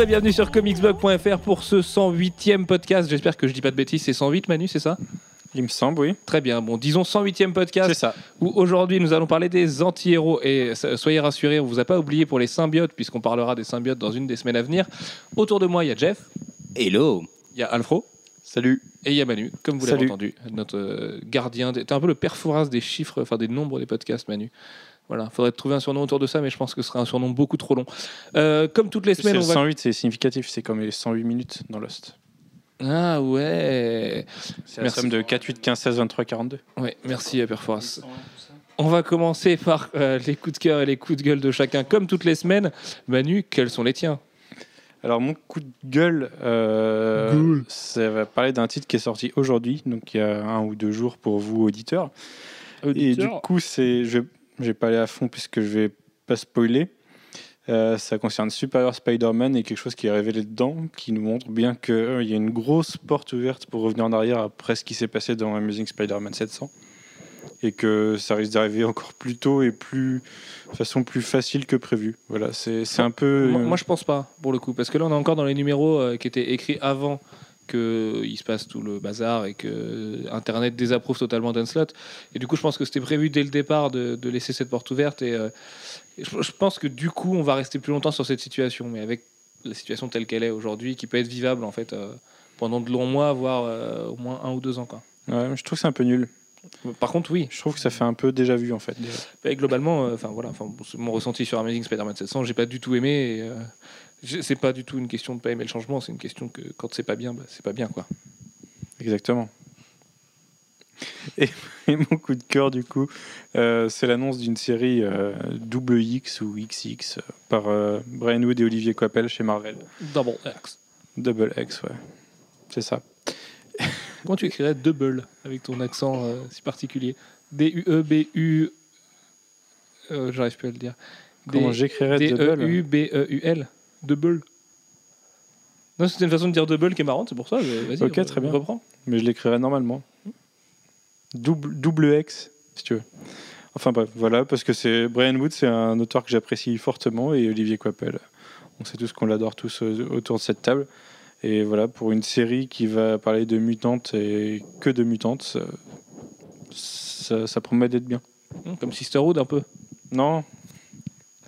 Et bienvenue sur comicsblog.fr pour ce 108e podcast. J'espère que je dis pas de bêtises, c'est 108 Manu, c'est ça? Il me semble, oui. Très bien, bon, disons 108e podcast. C'est ça. Où aujourd'hui nous allons parler des anti-héros. Et so- soyez rassurés, on vous a pas oublié pour les symbiotes, puisqu'on parlera des symbiotes dans une des semaines à venir. Autour de moi, il y a Jeff, Hello il y a Alfro Salut et il y a Manu, comme vous l'avez entendu, notre euh, gardien. des- T'es un peu le père Fouras des chiffres, enfin des nombres des podcasts, Manu. Voilà, faudrait trouver un surnom autour de ça, mais je pense que ce sera un surnom beaucoup trop long. Euh, comme toutes les semaines, le on va 108, c'est significatif, c'est comme les 108 minutes dans Lost. Ah ouais. C'est la Merci. somme de 4, 8, 15, 16, 23, 42. Ouais, merci Père Fouras. On va commencer par euh, les coups de cœur et les coups de gueule de chacun, comme toutes les semaines. Manu, quels sont les tiens? Alors, mon coup de gueule, euh, ça va parler d'un titre qui est sorti aujourd'hui, donc il y a un ou deux jours pour vous, auditeurs. Et du coup, c'est, je ne vais pas aller à fond puisque je vais pas spoiler. Euh, ça concerne Superior Spider-Man et quelque chose qui est révélé dedans qui nous montre bien qu'il y a une grosse porte ouverte pour revenir en arrière après ce qui s'est passé dans Amazing Spider-Man 700 et que ça risque d'arriver encore plus tôt et plus de façon plus facile que prévu. Voilà, c'est, c'est un peu. moi, moi, je pense pas, pour le coup, parce que là, on est encore dans les numéros euh, qui étaient écrits avant qu'il se passe tout le bazar et que Internet désapprouve totalement d'Unslot. Et du coup, je pense que c'était prévu dès le départ de, de laisser cette porte ouverte. Et, euh, et je, je pense que du coup, on va rester plus longtemps sur cette situation, mais avec la situation telle qu'elle est aujourd'hui, qui peut être vivable en fait euh, pendant de longs mois, voire euh, au moins un ou deux ans. Quoi. Ouais, je trouve que c'est un peu nul. Par contre, oui, Je trouve que ça fait un peu déjà vu en fait. Et globalement, euh, enfin voilà, enfin mon ressenti sur Amazing Spider-Man 700, j'ai pas du tout aimé. et, euh, c'est pas du tout une question de pas aimer le changement, c'est une question que quand c'est pas bien, bah, c'est pas bien quoi. Exactement. Et, et mon coup de cœur, du coup, euh, c'est l'annonce d'une série euh, double X ou XX euh, par euh, Brian Wood et Olivier Coipel chez Marvel. Double X. Double X, ouais. C'est ça. Comment tu écrirais double avec ton accent euh, si particulier? D-U-E-B-U. Euh, J'arrive plus à le dire. Comment j'écrirais E double D-E-U-B-E-U-L. Double. Non, c'était une façon de dire double qui est marrante, c'est pour ça. Vas-y, Ok, très bien. Reprends. Mais je l'écrirais normalement. Double, double X, si tu veux. Enfin bref, voilà, parce que c'est Brian Wood, c'est un auteur que j'apprécie fortement, et Olivier Coipel. On sait tous qu'on l'adore tous autour de cette table. Et voilà, pour une série qui va parler de mutantes et que de mutantes, ça, ça, ça promet d'être bien. Hum, Comme Sisterhood un peu. Non,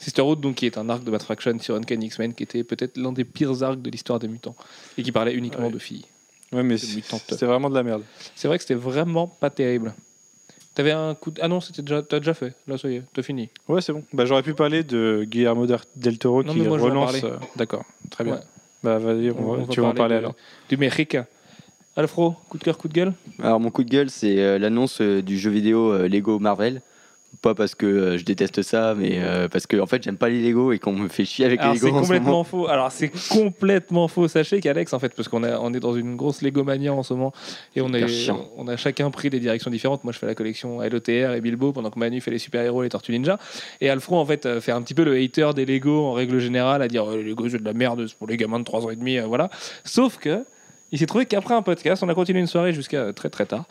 Sisterhood, donc, qui est un arc de Matt Fraction sur Uncanny X-Men, qui était peut-être l'un des pires arcs de l'histoire des mutants, et qui parlait uniquement Ouais. de filles. ouais, mais C'est c'est- mutante. c'était vraiment de la merde. C'est vrai que c'était vraiment pas terrible. T'avais un coup de... Ah non, c'était déjà... t'as déjà fait. Là, ça y est, t'as fini. Ouais, c'est bon. Bah, J'aurais pu parler de Guillermo del- del Toro Non, qui mais moi, relance. euh, D'accord, très bien. Ouais. Bah vas-y, on va- On va tu vas en parler de- alors. Du Mexique. Alfro, coup de cœur, coup de gueule? Alors mon coup de gueule c'est euh, l'annonce euh, du jeu vidéo Lego Marvel. Pas parce que euh, je déteste ça, mais euh, parce que en fait j'aime pas les Lego et qu'on me fait chier avec Alors les c'est Lego en ce moment. complètement faux. Alors c'est complètement faux. Sachez qu'Alex, en fait, parce qu'on est, on est dans une grosse Legomania en ce moment, et on, est, on a chacun pris des directions différentes. Moi, je fais la collection LOTR et Bilbo, pendant que Manu fait les super-héros et les Tortues Ninja. Et Alfro, en fait, euh, fait un petit peu le hater des Lego en règle générale, à dire les Lego c'est de la merde, c'est pour les gamins de 3 ans et demi, voilà. Sauf que il s'est trouvé qu'après un podcast, on a continué une soirée jusqu'à très très tard.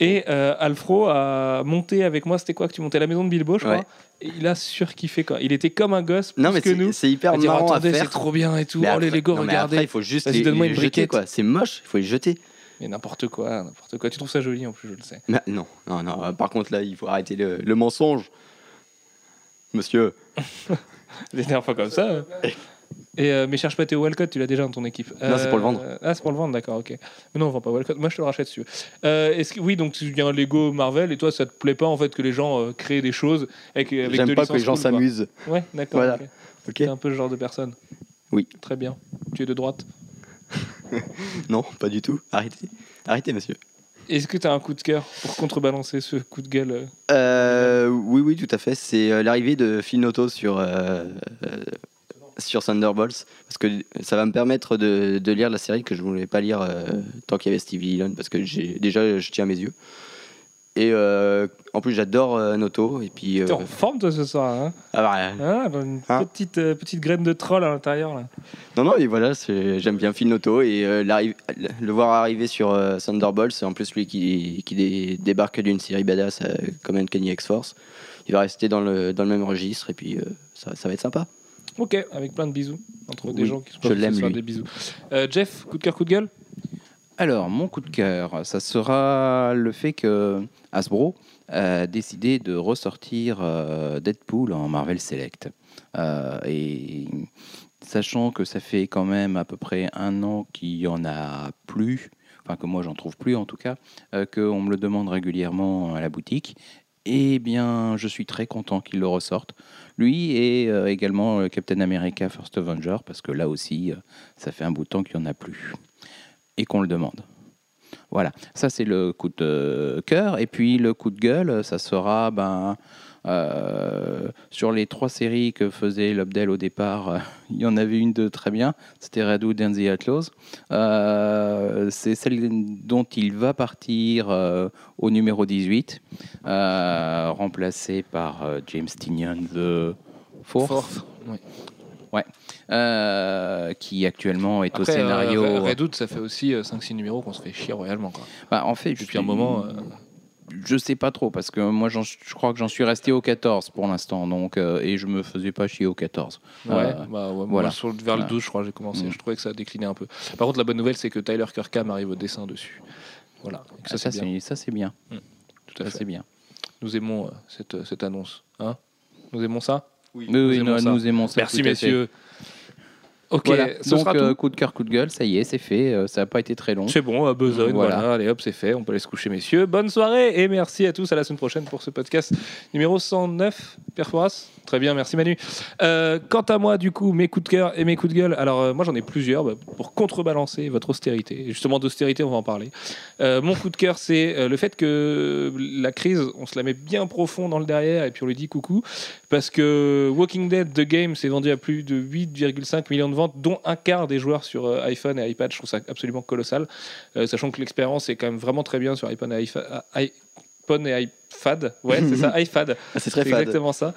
Et euh, Alfro a monté avec moi, c'était quoi que tu montais à la maison de Bilbo, je crois. Ouais. Et il a surkiffé quoi. Il était comme un gosse, Non plus mais que c'est- nous. c'est hyper dire, marrant à attendez, c'est faire. trop bien et tout. Mais oh les Lego, non, mais regardez. après, il faut juste les, donne-moi une jeter quoi. C'est moche, il faut les jeter. Mais n'importe quoi, n'importe quoi. Tu trouves ça joli en plus, je le sais. Mais non, non, non. Par contre là, il faut arrêter le, le mensonge, monsieur. Les dernières fois comme ça. euh. Et euh, mais cherche pas Théo Walcott, tu l'as déjà dans ton équipe. Non, c'est pour le vendre. Euh, Ah, c'est pour le vendre, d'accord, ok. Mais non, on vend pas Walcott. Moi, je te le rachète si tu veux. Euh, est-ce que, oui, donc a un Lego Marvel et toi, ça te plaît pas en fait que les gens créent des choses avec, avec J'aime pas que les gens cool, s'amusent. Ouais, d'accord. Voilà. ok. Ok. T'es un peu ce genre de personne. Oui. Très bien. Tu es de droite. Non, pas du tout. Arrêtez, arrêtez, monsieur. Est-ce que tu as un coup de cœur pour contrebalancer ce coup de gueule euh oui, oui, tout à fait. C'est euh, l'arrivée de Phil Noto sur, euh, sur Thunderbolts. Parce que ça va me permettre de, de lire la série que je voulais pas lire euh, tant qu'il y avait Stevie Dillon. Parce que j'ai, déjà, je tiens mes yeux. Et euh, en plus, j'adore euh, Noto. Et puis, euh, T'es en forme toi ce soir, hein? Ah bah, Ah, une Hein? petite, euh, petite graine de troll à l'intérieur là. non, non, et voilà, j'aime bien Phil Noto. Et le voir arriver sur Thunderbolts, c'est en plus lui qui, qui dé- débarque d'une série badass comme Uncanny X-Force. Il va rester dans le, dans le même registre. Et puis, ça, ça va être sympa. Ok, avec plein de bisous entre des gens qui sont je l'aime, lui. des bisous. Euh, Jeff, coup de cœur, coup de gueule? Alors, mon coup de cœur, ça sera le fait que Hasbro a décidé de ressortir euh, Deadpool en Marvel Select. Euh, et sachant que ça fait quand même à peu près un an qu'il n'y en a plus, enfin que moi j'en trouve plus en tout cas, euh, qu'on me le demande régulièrement à la boutique, eh bien je suis très content qu'il le ressorte. Lui et euh, également euh, Captain America First Avenger, parce que là aussi, euh, ça fait un bout de temps qu'il n'y en a plus. Et qu'on le demande. Voilà, ça c'est le coup de cœur. Et puis le coup de gueule, ça sera ben, euh, sur les trois séries que faisait Lobdell au départ. euh, il y en avait une de très bien, c'était Redwood and the Outlaws. Euh, c'est celle dont il va partir au numéro 18, euh, remplacé par James Tinian the Fourth, Ouais. euh, qui actuellement est au scénario. euh, ça fait aussi 5-6 numéros qu'on se fait chier royalement. Quoi. Bah, en fait, Depuis un moment. euh, Je sais pas trop parce que moi j'en- je crois que j'en suis resté au 14 pour l'instant donc euh, et je me faisais pas chier au 14. Ouais, Euh, bah ouais, moi, voilà. sur, vers le 12, je crois, j'ai commencé. Mm. Je trouvais que ça a décliné un peu. Par contre, la bonne nouvelle, c'est que Tyler Kirkham arrive au dessin dessus. Voilà, que ça, ça c'est bien. c'est ça c'est bien. Tout à Ça fait. c'est bien. Nous aimons euh, cette, cette annonce. Hein? Nous aimons ça? Oui, Nous oui, aimons nous, ça. nous aimons ça. Merci, messieurs. Ok, Voilà. ce donc sera euh, coup de cœur, coup de gueule, ça y est, c'est fait. euh, ça n'a pas été très long. C'est bon, à besogne, voilà. Voilà. Allez hop, c'est fait. On peut aller se coucher, messieurs. Bonne soirée et merci à tous. À la semaine prochaine pour ce podcast numéro 109. Pierre Fouras Très bien, merci Manu. Euh, quant à moi, du coup, mes coups de cœur et mes coups de gueule. Alors, euh, moi, j'en ai plusieurs bah, pour contrebalancer votre austérité. Et justement, d'austérité, on va en parler. Euh, mon coup de cœur, c'est euh, le fait que la crise, on se la met bien profond dans le derrière et puis on lui dit coucou. Parce que Walking Dead The Game s'est vendu à plus de 8,5 millions de ventes, dont un quart des joueurs sur euh, iPhone et iPad. Je trouve ça absolument colossal. Euh, sachant que l'expérience est quand même vraiment très bien sur iPhone et iPhone, iPhone et iPad. Ouais, c'est ça, iPad. Ah, c'est très fade. exactement ça.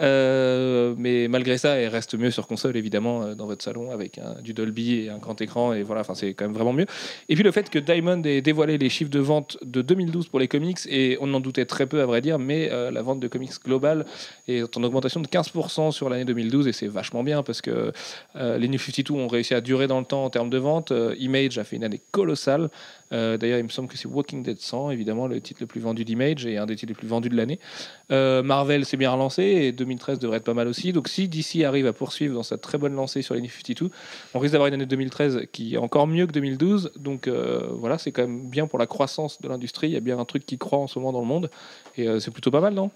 Euh, mais malgré ça, elle reste mieux sur console, évidemment, euh, dans votre salon, avec un- du Dolby et un grand écran. Et voilà, c'est quand même vraiment mieux. Et puis le fait que Diamond ait dévoilé les chiffres de vente de 2012 pour les comics, et on en doutait très peu, à vrai dire, mais euh, la vente de comics globale est en augmentation de 15% sur l'année 2012, et c'est vachement bien parce que euh, les New 52 ont réussi à durer dans le temps en termes de vente. Image a fait une année colossale. D'ailleurs, il me semble que c'est Walking Dead 100, évidemment, le titre le plus vendu d'Image et un des les plus vendus de l'année. Euh, Marvel s'est bien relancé et 2013 devrait être pas mal aussi. Donc, si DC arrive à poursuivre dans sa très bonne lancée sur les New 52, on risque d'avoir une année 2013 qui est encore mieux que 2012. Donc, euh, voilà, c'est quand même bien pour la croissance de l'industrie. Il y a bien un truc qui croît en ce moment dans le monde et euh, c'est plutôt pas mal, non?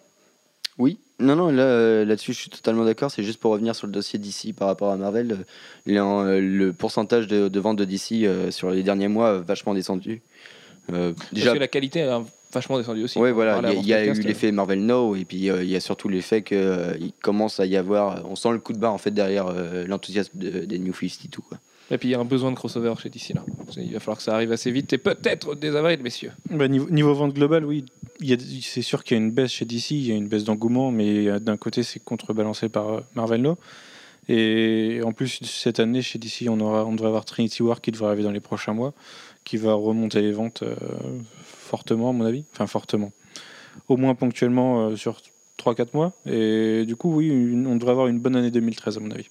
Oui, non, non, là, là-dessus, je suis totalement d'accord. C'est juste pour revenir sur le dossier d'ici par rapport à Marvel. le pourcentage de, de vente de DC sur les derniers mois a vachement descendu. Euh, déjà, Parce que la qualité a vachement descendu aussi. On voilà, il y a- y, eu l'effet Marvel No, et puis euh, il y a surtout l'effet qu'il commence à y avoir. On sent le coup de barre en fait derrière euh, l'enthousiasme de- des New 52. Quoi. Et puis il y a un besoin de crossover chez DC là. Il va falloir que ça arrive assez vite et peut-être dès avril, messieurs. Bah, niveau, niveau vente globale, oui, c'est sûr qu'il y a une baisse chez DC, il y a une baisse d'engouement, mais euh, d'un côté, c'est contrebalancé par euh, Marvel No. Et en plus, cette année, chez DC, on, aura, on devrait avoir Trinity War qui devrait arriver dans les prochains mois, qui va remonter les ventes euh, fortement, à mon avis. Enfin, fortement. Au moins ponctuellement euh, sur 3-4 mois. Et du coup, oui, une- on devrait avoir une bonne année 2013, à mon avis.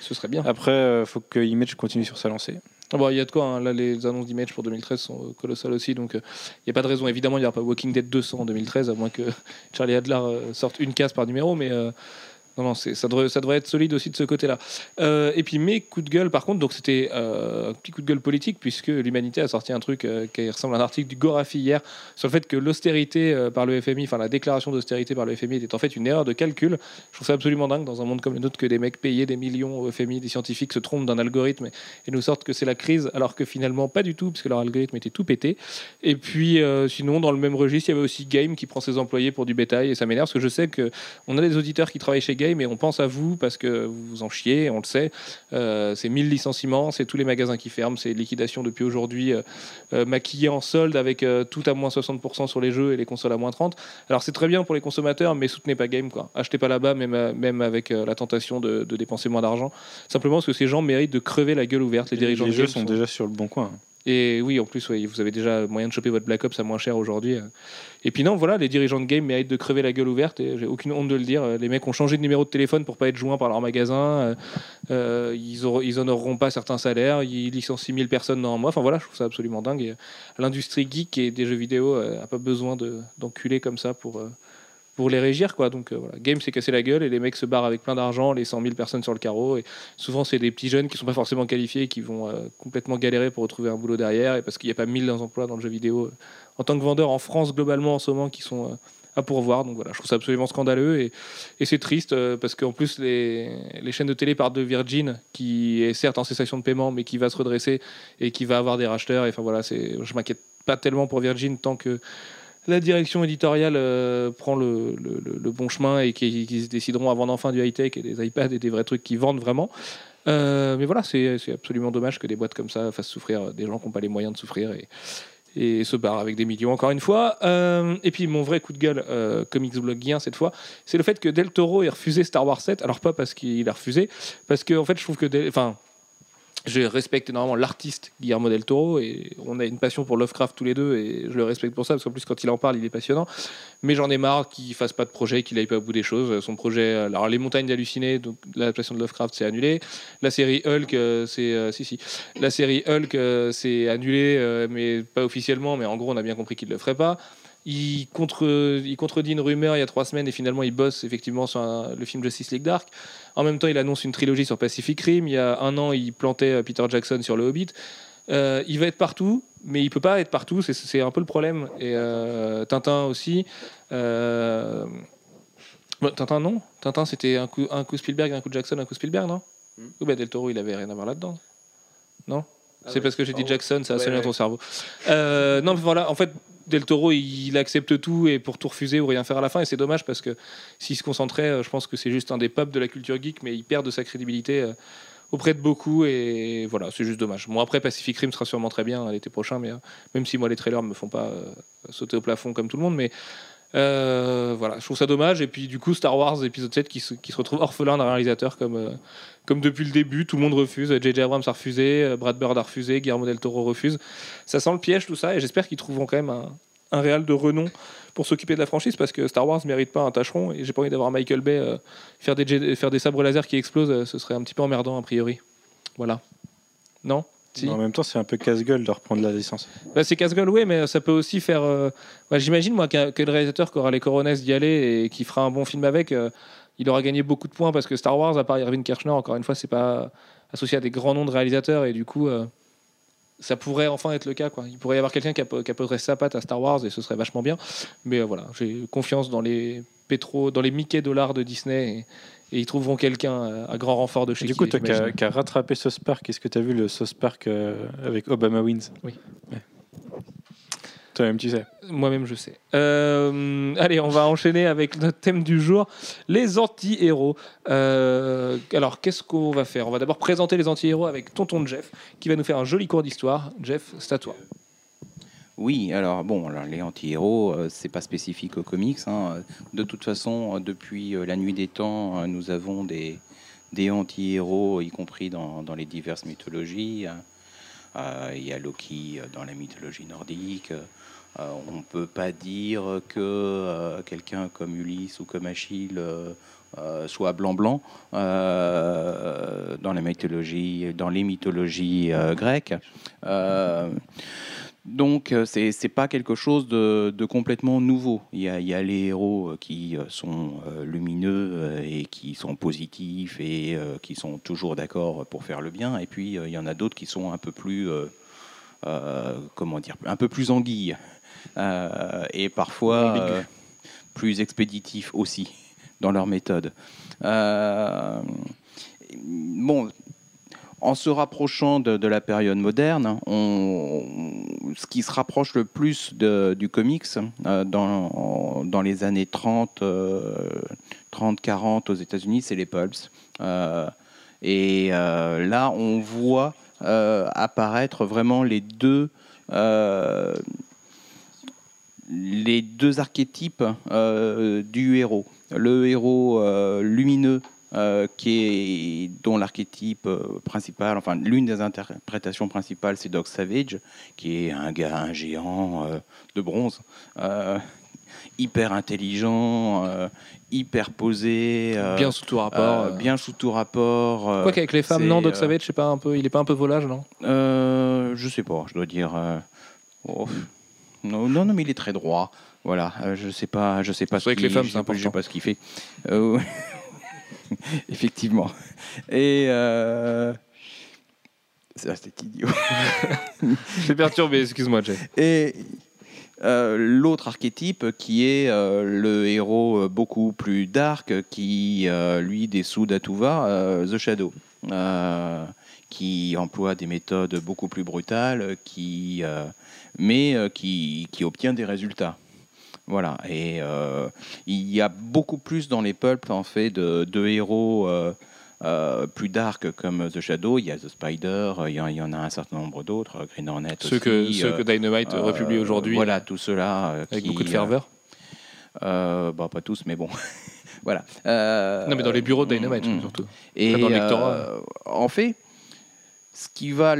Ce serait bien. Après, il faut que Image continue sur sa lancée. Ah bon, il y a de quoi, hein. là les annonces d'Image pour 2013 sont euh, colossales aussi, donc euh, il n'y a pas de raison. Évidemment, il n'y aura pas Walking Dead 200 en 2013, à moins que Charlie Adler euh, sorte une case par numéro, mais euh, non, non, ça devrait, être solide aussi de ce côté-là. Euh, et puis mes coups de gueule, par contre, donc c'était euh, un petit coup de gueule politique, puisque l'humanité a sorti un truc euh, qui ressemble à un article du Gorafi hier, sur le fait que l'austérité par le FMI, enfin la déclaration d'austérité par le FMI était en fait une erreur de calcul. Je trouve ça absolument dingue dans un monde comme le nôtre que des mecs payés des millions au FMI, des scientifiques se trompent d'un algorithme et nous sortent que c'est la crise, alors que finalement pas du tout, puisque leur algorithme était tout pété. Et puis sinon, dans le même registre, il y avait aussi Game qui prend ses employés pour du bétail, et ça m'énerve, parce que je sais que on a des auditeurs qui travaillent chez Game, et on pense à vous, parce que vous vous en chiez, on le sait. Euh, c'est 1000 licenciements, c'est tous les magasins qui ferment, c'est liquidation depuis aujourd'hui, euh, euh, maquillé en solde avec euh, tout à moins 60% sur les jeux et les consoles à moins 30. Alors c'est très bien pour les consommateurs, mais soutenez pas Game, quoi. Achetez pas là-bas, même, même avec la tentation de, de dépenser moins d'argent. Simplement parce que ces gens méritent de crever la gueule ouverte, les dirigeants les jeux Game sont déjà sur le bon coin. Et oui, en plus, vous avez déjà moyen de choper votre Black Ops à moins cher aujourd'hui. Et puis non, voilà, les dirigeants de game méritent de crever la gueule ouverte. Et j'ai aucune honte de le dire. Les mecs ont changé de numéro de téléphone pour pas être joints par leur magasin. Euh, ils, ils honoreront pas certains salaires. Ils licencient 1000 personnes dans un mois. Enfin voilà, je trouve ça absolument dingue. L'industrie geek et des jeux vidéo n'a pas besoin d'enculer comme ça pour pour les régir quoi. Donc euh, game s'est cassé la gueule et les mecs se barrent avec plein d'argent les 100 000 personnes sur le carreau. Et souvent c'est des petits jeunes qui sont pas forcément qualifiés et qui vont euh, complètement galérer pour retrouver un boulot derrière. Et parce qu'il n'y a pas 1000 emplois dans le jeu vidéo euh, en tant que vendeur en France globalement en ce moment qui sont à pourvoir. Donc voilà. Je trouve ça absolument scandaleux et, et c'est triste parce qu'en plus les, les, chaînes de télé partent de Virgin qui est certes en cessation de paiement mais qui va se redresser et qui va avoir des racheteurs. Et enfin voilà je m'inquiète pas tellement pour Virgin tant que la direction éditoriale euh, prend le, bon chemin et qu'ils décideront à vendre enfin du high-tech et des iPads et des vrais trucs qui vendent vraiment. Euh, mais voilà, c'est absolument dommage que des boîtes comme ça fassent souffrir des gens qui n'ont pas les moyens de souffrir et, et se barrent avec des millions encore une fois. Euh, et puis mon vrai coup de gueule, comics bloguien cette fois, c'est le fait que Del Toro ait refusé Star Wars 7. Alors pas parce qu'il a refusé, parce que en fait je trouve que... Enfin, je respecte énormément l'artiste Guillermo del Toro et on a une passion pour Lovecraft tous les deux et je le respecte pour ça parce qu'en plus quand il en parle il est passionnant. Mais j'en ai marre qu'il fasse pas de projet qu'il aille pas au bout des choses. Son projet alors les montagnes hallucinées donc l'adaptation de Lovecraft c'est annulé. La série Hulk euh, c'est euh, si si. La série Hulk euh, c'est annulé mais pas officiellement mais en gros on a bien compris qu'il le ferait pas il, contre, il contredit une rumeur il y a trois semaines et finalement il bosse effectivement sur le film Justice League Dark. En même temps, il annonce une trilogie sur Pacific Rim. Il y a un an, il plantait euh, Peter Jackson sur Le Hobbit. Euh, il va être partout, mais il peut pas être partout. C'est un peu le problème. Et euh, Tintin aussi. Tintin non. Tintin c'était un coup, un coup Spielberg, un coup Jackson, un coup Spielberg, non? Hmm. Ou ben Del Toro, il avait rien à voir là-dedans. Non? Ah C'est parce que j'ai dit Jackson, ça a sonné dans ton cerveau. non, mais voilà. En fait, Del Toro, il accepte tout et pour tout refuser ou rien faire à la fin. Et c'est dommage parce que s'il se concentrait, euh, je pense que c'est juste un des pubs de la culture geek, mais il perd de sa crédibilité euh, auprès de beaucoup. Et voilà, c'est juste dommage. Bon, après, Pacific Rim sera sûrement très bien l'été prochain, mais euh, même si moi, les trailers me font pas sauter au plafond comme tout le monde, mais euh, voilà, je trouve ça dommage. Et puis du coup, Star Wars épisode 7 qui se, qui se retrouve orphelin d'un réalisateur comme, euh, comme depuis le début, tout le monde refuse. J.J. Abrams a refusé, euh, Brad Bird a refusé, Guillermo del Toro refuse. Ça sent le piège tout ça et j'espère qu'ils trouveront quand même un, un réal de renom pour s'occuper de la franchise parce que Star Wars mérite pas un tâcheron et j'ai pas envie d'avoir Michael Bay faire, des, faire des sabres laser qui explosent, ce serait un petit peu emmerdant a priori. Voilà. Non? En même temps, c'est un peu casse-gueule de reprendre la licence. Bah, c'est casse-gueule, oui, mais ça peut aussi faire. Euh, bah, j'imagine, moi, que, le réalisateur qui aura les coronesses d'y aller et qui fera un bon film avec, euh, il aura gagné beaucoup de points parce que Star Wars, à part Irving Kirchner, encore une fois, c'est pas associé à des grands noms de réalisateurs et du coup, euh, ça pourrait enfin être le cas. Quoi. Il pourrait y avoir quelqu'un qui, apporterait sa patte à Star Wars et ce serait vachement bien. Mais voilà, j'ai confiance dans les pétro, dans les Mickey dollars de Disney et ils trouveront quelqu'un euh, à grand renfort de chez Du coup, tu as rattrapé Sauce Park, est-ce que tu as vu le Sauce Park euh, avec Obama Wins? Oui. Toi-même, tu sais. Moi-même, je sais. Euh, allez, on va enchaîner avec notre thème du jour, les anti-héros. alors, qu'est-ce qu'on va faire? On va d'abord présenter les anti-héros avec Tonton Jeff, qui va nous faire un joli cours d'histoire. Jeff, c'est à toi. Oui, alors bon, les anti-héros, euh, c'est pas spécifique aux comics. Hein. De toute façon, depuis euh, la nuit des temps, euh, nous avons des, anti-héros, y compris dans, les diverses mythologies. Il y a Loki dans la mythologie nordique. on ne peut pas dire que quelqu'un comme Ulysse ou comme Achille soit blanc-blanc dans, dans les mythologies grecques. Donc, euh, c'est n'est pas quelque chose de, complètement nouveau. Il y, a, les héros euh, qui euh, sont lumineux et qui sont positifs et qui sont toujours d'accord pour faire le bien. Et puis, il y en a d'autres qui sont un peu plus, comment dire, un peu plus anguilles et parfois plus expéditifs aussi dans leur méthode. bon, en se rapprochant de, la période moderne, ce qui se rapproche le plus du comics euh, dans, les années 30, 30 40 aux États-Unis, c'est les pulps. Euh, et euh, là, on voit apparaître vraiment les deux archétypes du héros. Le héros lumineux qui est, dont l'archétype principal, enfin l'une des interprétations principales, c'est Doc Savage, qui est un gars, un géant de bronze hyper intelligent, euh, hyper posé, euh, bien sous tout rapport, euh, bien sous tout rapport. Quoi qu'avec les femmes, non, Doc Savage, je sais pas un peu, il est pas un peu volage, non? Je sais pas, je dois dire. Oh, non, non, non, mais il est très droit. Voilà, je sais pas, je sais pas. C'est vrai que les femmes, c'est important. Je sais pas ce qu'il fait. Effectivement. Et c'était idiot. je suis perturbé, excuse-moi, Jay. Et euh, l'autre archétype qui est euh, le héros euh, beaucoup plus dark qui, lui, dessoude à tout va, The Shadow, qui emploie des méthodes beaucoup plus brutales, qui, mais qui, qui, obtient des résultats. Voilà, et il y a beaucoup plus dans les peuples en fait de, de héros euh, plus dark comme The Shadow, il y a The Spider, il y, en a un certain nombre d'autres, euh, Green Hornet ceux Que, ceux que Dynamite republie aujourd'hui. Voilà, tout cela. avec beaucoup de ferveur bah, Pas tous, mais bon. voilà. non, mais dans les bureaux de Dynamite, mm, mm. surtout. Et dans en fait, ce qui va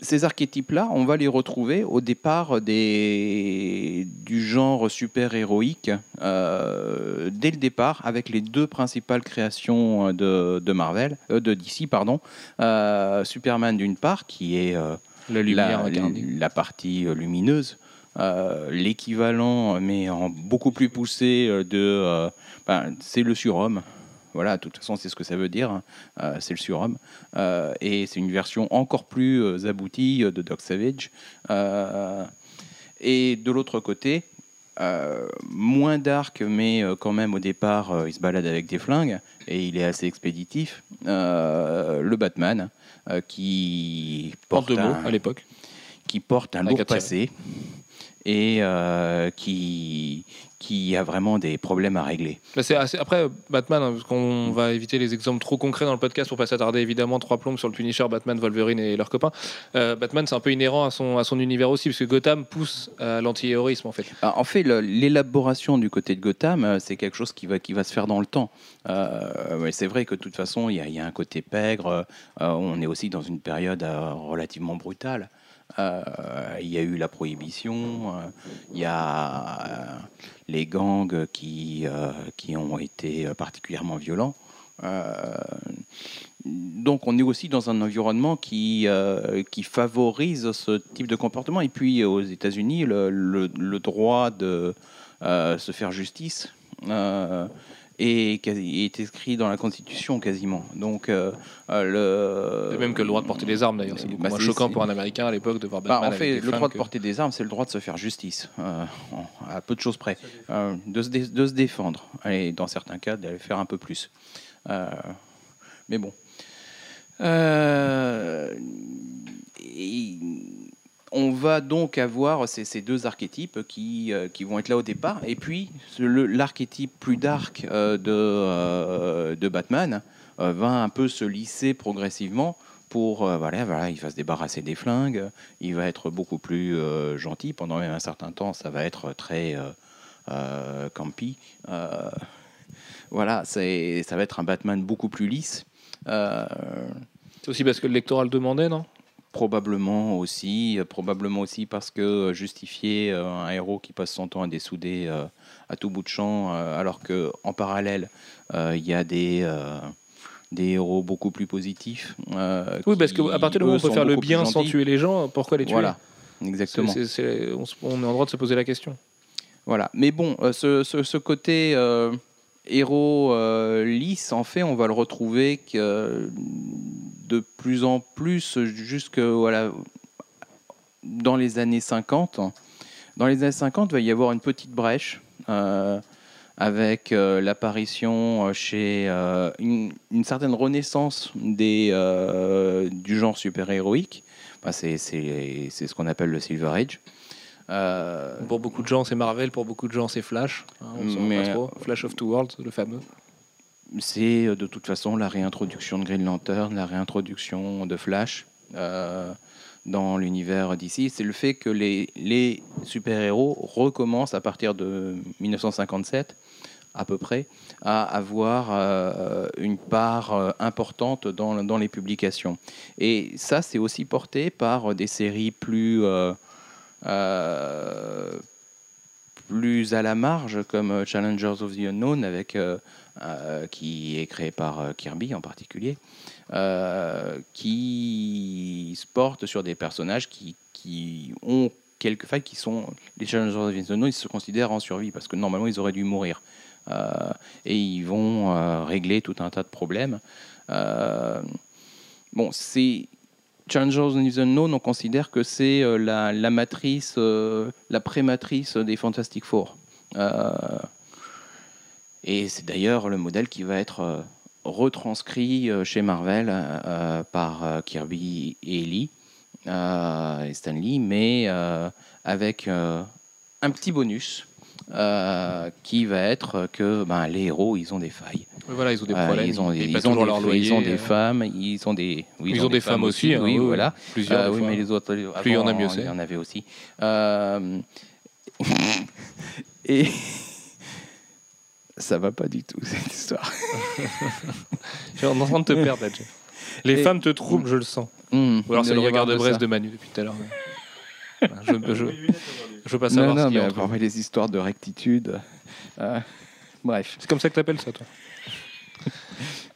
ces archétypes-là, on va les retrouver au départ des, du genre super-héroïque, euh, dès le départ, avec les deux principales créations de, de Marvel, euh, de DC, pardon. Euh, Superman d'une part, qui est la, lumière la, la, partie lumineuse, l'équivalent, mais en beaucoup plus poussé, de, ben, c'est le surhomme. Voilà, de toute façon, c'est ce que ça veut dire. Hein. Euh, c'est le surhomme. Euh, et c'est une version encore plus euh, aboutie de Doc Savage. et de l'autre côté, moins dark, mais quand même au départ, il se balade avec des flingues et il est assez expéditif. le Batman, qui porte un, à l'époque, qui porte un lourd passé et qui qui a vraiment des problèmes à régler. c'est Après, Batman, hein, parce qu'on va éviter les exemples trop concrets dans le podcast pour pas s'attarder évidemment trois plombes sur le Punisher, Batman, Wolverine et leurs copains. Euh, Batman, c'est un peu inhérent à son, à son univers aussi, parce que Gotham pousse à l'anti-héroïsme en fait. Ah, en fait, l'élaboration du côté de Gotham, euh, c'est quelque chose qui va, qui va se faire dans le temps. Euh, c'est vrai que de toute façon, il y, y, a un côté pègre. on est aussi dans une période relativement brutale. Euh, il y a eu la prohibition, euh, il y a euh, les gangs qui, qui ont été particulièrement violents. donc on est aussi dans un environnement qui, qui favorise ce type de comportement. Et puis aux États-Unis, le, droit de se faire justice est écrit dans la Constitution quasiment. Donc, euh, euh, le... même que le droit de porter des armes d'ailleurs, c'est beaucoup bah, moins choquant pour un Américain à l'époque de voir bah, Batman. en fait, le droit de porter des armes, c'est le droit de se faire justice, euh, à peu de choses près, de se, de, se défendre, et dans certains cas d'aller faire un peu plus. mais bon. Et on va donc avoir ces, deux archétypes qui, euh, qui, vont être là au départ. Et puis, l'archétype plus dark euh, de, euh, de, Batman va un peu se lisser progressivement pour, voilà, voilà, il va se débarrasser des flingues, il va être beaucoup plus gentil. Pendant même un certain temps, ça va être très campy. voilà, ça va être un Batman beaucoup plus lisse. C'est aussi parce que le lectorat le demandait, non? Probablement aussi, probablement aussi parce que justifier euh, un héros qui passe son temps à dessouder euh, à tout bout de champ, euh, alors que en parallèle il y a des des héros beaucoup plus positifs. oui, parce qu'à partir du moment où on peut faire le bien sans tuer les gens, pourquoi les tuer? Voilà, exactement. on, est en droit de se poser la question. Voilà, mais bon, ce, ce, côté héros lisse, en fait, on va le retrouver de plus en plus jusque voilà, dans les années 50. Dans les années 50, il va y avoir une petite brèche euh, avec euh, l'apparition euh, chez une, certaine renaissance des, du genre super-héroïque. c'est ce qu'on appelle le Silver Age. Pour beaucoup de gens, c'est Marvel, pour beaucoup de gens, c'est Flash. Hein, Flash of Two Worlds, le fameux c'est euh, de toute façon la réintroduction de Green Lantern, la réintroduction de Flash euh, dans l'univers d'ici. C'est le fait que les, les super-héros recommencent à partir de 1957 à peu près, à avoir une part importante dans, dans, les publications. Et ça, c'est aussi porté par des séries plus plus à la marge, comme euh, Challengers of the Unknown, avec, euh, euh, qui est créé par Kirby en particulier, qui se porte sur des personnages qui, qui ont quelques failles qui sont les Challengers of the Unknown, ils se considèrent en survie parce que normalement ils auraient dû mourir. et ils vont régler tout un tas de problèmes. bon, c'est Challengers in the Unknown, on considère que c'est euh, la, matrice, euh, la prématrice des Fantastic Four. Euh, et c'est d'ailleurs le modèle qui va être retranscrit chez Marvel par Kirby et Lee et Stanley, mais avec un petit bonus euh, qui va être que ben, les héros, ils ont des failles. voilà, ils ont des euh, problèmes. ils ont, des, ils, ont des, ils ont des femmes, ils ont des. Oui, ils, ont, des, femmes, aussi. oui, hein, voilà. Plusieurs. Euh, oui, mais les autres. Plus il y en a mieux, c'est. Il y en avait aussi. et. Ça va pas du tout, cette histoire. je suis en train de te perdre, là, Les femmes te troublent, je le sens. Mmh. Ou alors c'est le regard de Brest de Manu depuis tout à l'heure. je, je, je veux pas savoir non, ce qu'il y a les histoires de rectitude. Euh, bref. C'est comme ça que tu appelles ça, toi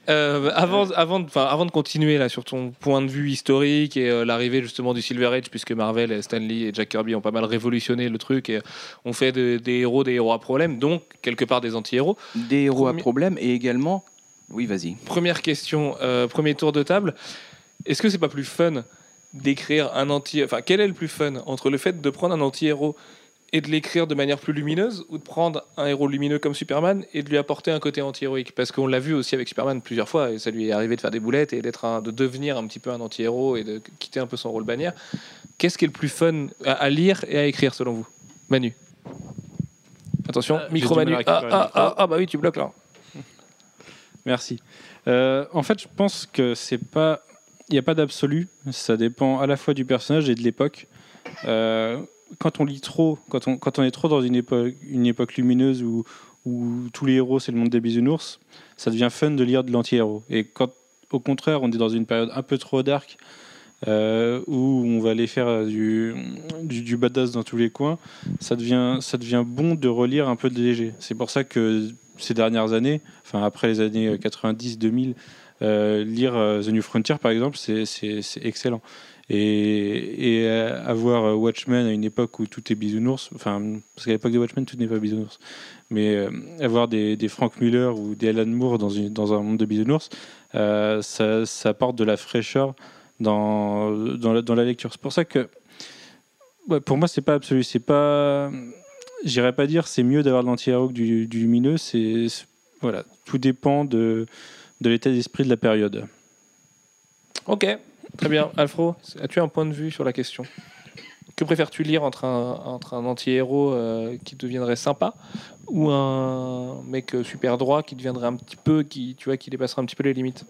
euh, avant, avant, de, avant de continuer là sur ton point de vue historique et euh, l'arrivée justement du Silver Age, puisque Marvel, Stanley et Jack Kirby ont pas mal révolutionné le truc et ont fait des héros des héros à problème, donc quelque part des anti-héros. Des héros à problème et également. Oui, vas-y. Première question, premier tour de table. Est-ce que c'est pas plus fun d'écrire un anti. Enfin, quel est le plus fun entre le fait de prendre un anti-héros et de l'écrire de manière plus lumineuse ou de prendre un héros lumineux comme Superman et de lui apporter un côté anti-héroïque? Parce qu'on l'a vu aussi avec Superman plusieurs fois et ça lui est arrivé de faire des boulettes et d'être de devenir un petit peu un anti-héros et de quitter un peu son rôle bannière. Qu'est-ce qui est le plus fun à, lire et à écrire selon vous? Manu Attention, euh, micro Manu. Ah, ah, ah, ah, bah oui, tu bloques là. Merci. Euh, en fait, je pense que c'est pas il n'y a pas d'absolu. Ça dépend à la fois du personnage et de l'époque. Euh, quand on lit trop, quand on, est trop dans une époque, lumineuse où, tous les héros c'est le monde des bisounours, ça devient fun de lire de l'anti-héros. Et quand au contraire on est dans une période un peu trop dark, euh, où on va aller faire du, badass dans tous les coins, ça devient, ça devient bon de relire un peu de léger. C'est pour ça que ces dernières années, enfin après les années 90-2000, euh, lire euh, The New Frontier, par exemple, c'est excellent. Et, euh, avoir Watchmen à une époque où tout est bisounours, enfin, parce qu'à l'époque de Watchmen, tout n'est pas bisounours, mais avoir des, des, Frank Miller ou des Alan Moore dans, un monde de bisounours, ça, apporte de la fraîcheur dans, la, lecture. C'est pour ça que, pour moi, c'est pas absolu. C'est pas. J'irais pas dire c'est mieux d'avoir de l'anti-héros du, du lumineux. C'est. Voilà, tout dépend de de l'état d'esprit de la période. Ok, très bien. Alfro, as-tu un point de vue sur la question? Que préfères-tu lire entre un, entre un anti-héros euh, qui deviendrait sympa ou un mec super droit qui deviendrait un petit peu, qui, tu vois, qui dépasserait un petit peu les limites?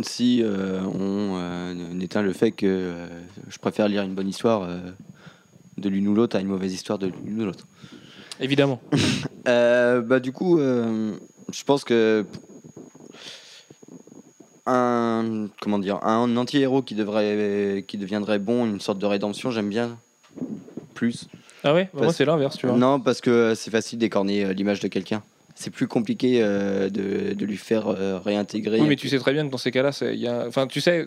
Si euh, on euh, éteint le fait que je préfère lire une bonne histoire de l'une ou l'autre à une mauvaise histoire de l'une ou l'autre. Évidemment. bah, du coup, je pense que un comment dire un anti-héros qui devrait qui deviendrait bon, une sorte de rédemption, j'aime bien plus. Ah ouais, moi c'est l'inverse, tu vois. Non, parce que c'est facile d'écorner euh, l'image de quelqu'un. C'est plus compliqué euh, de, de, lui faire euh, réintégrer. Oui, mais tu sais très bien que dans ces cas-là, il y a... enfin, tu sais,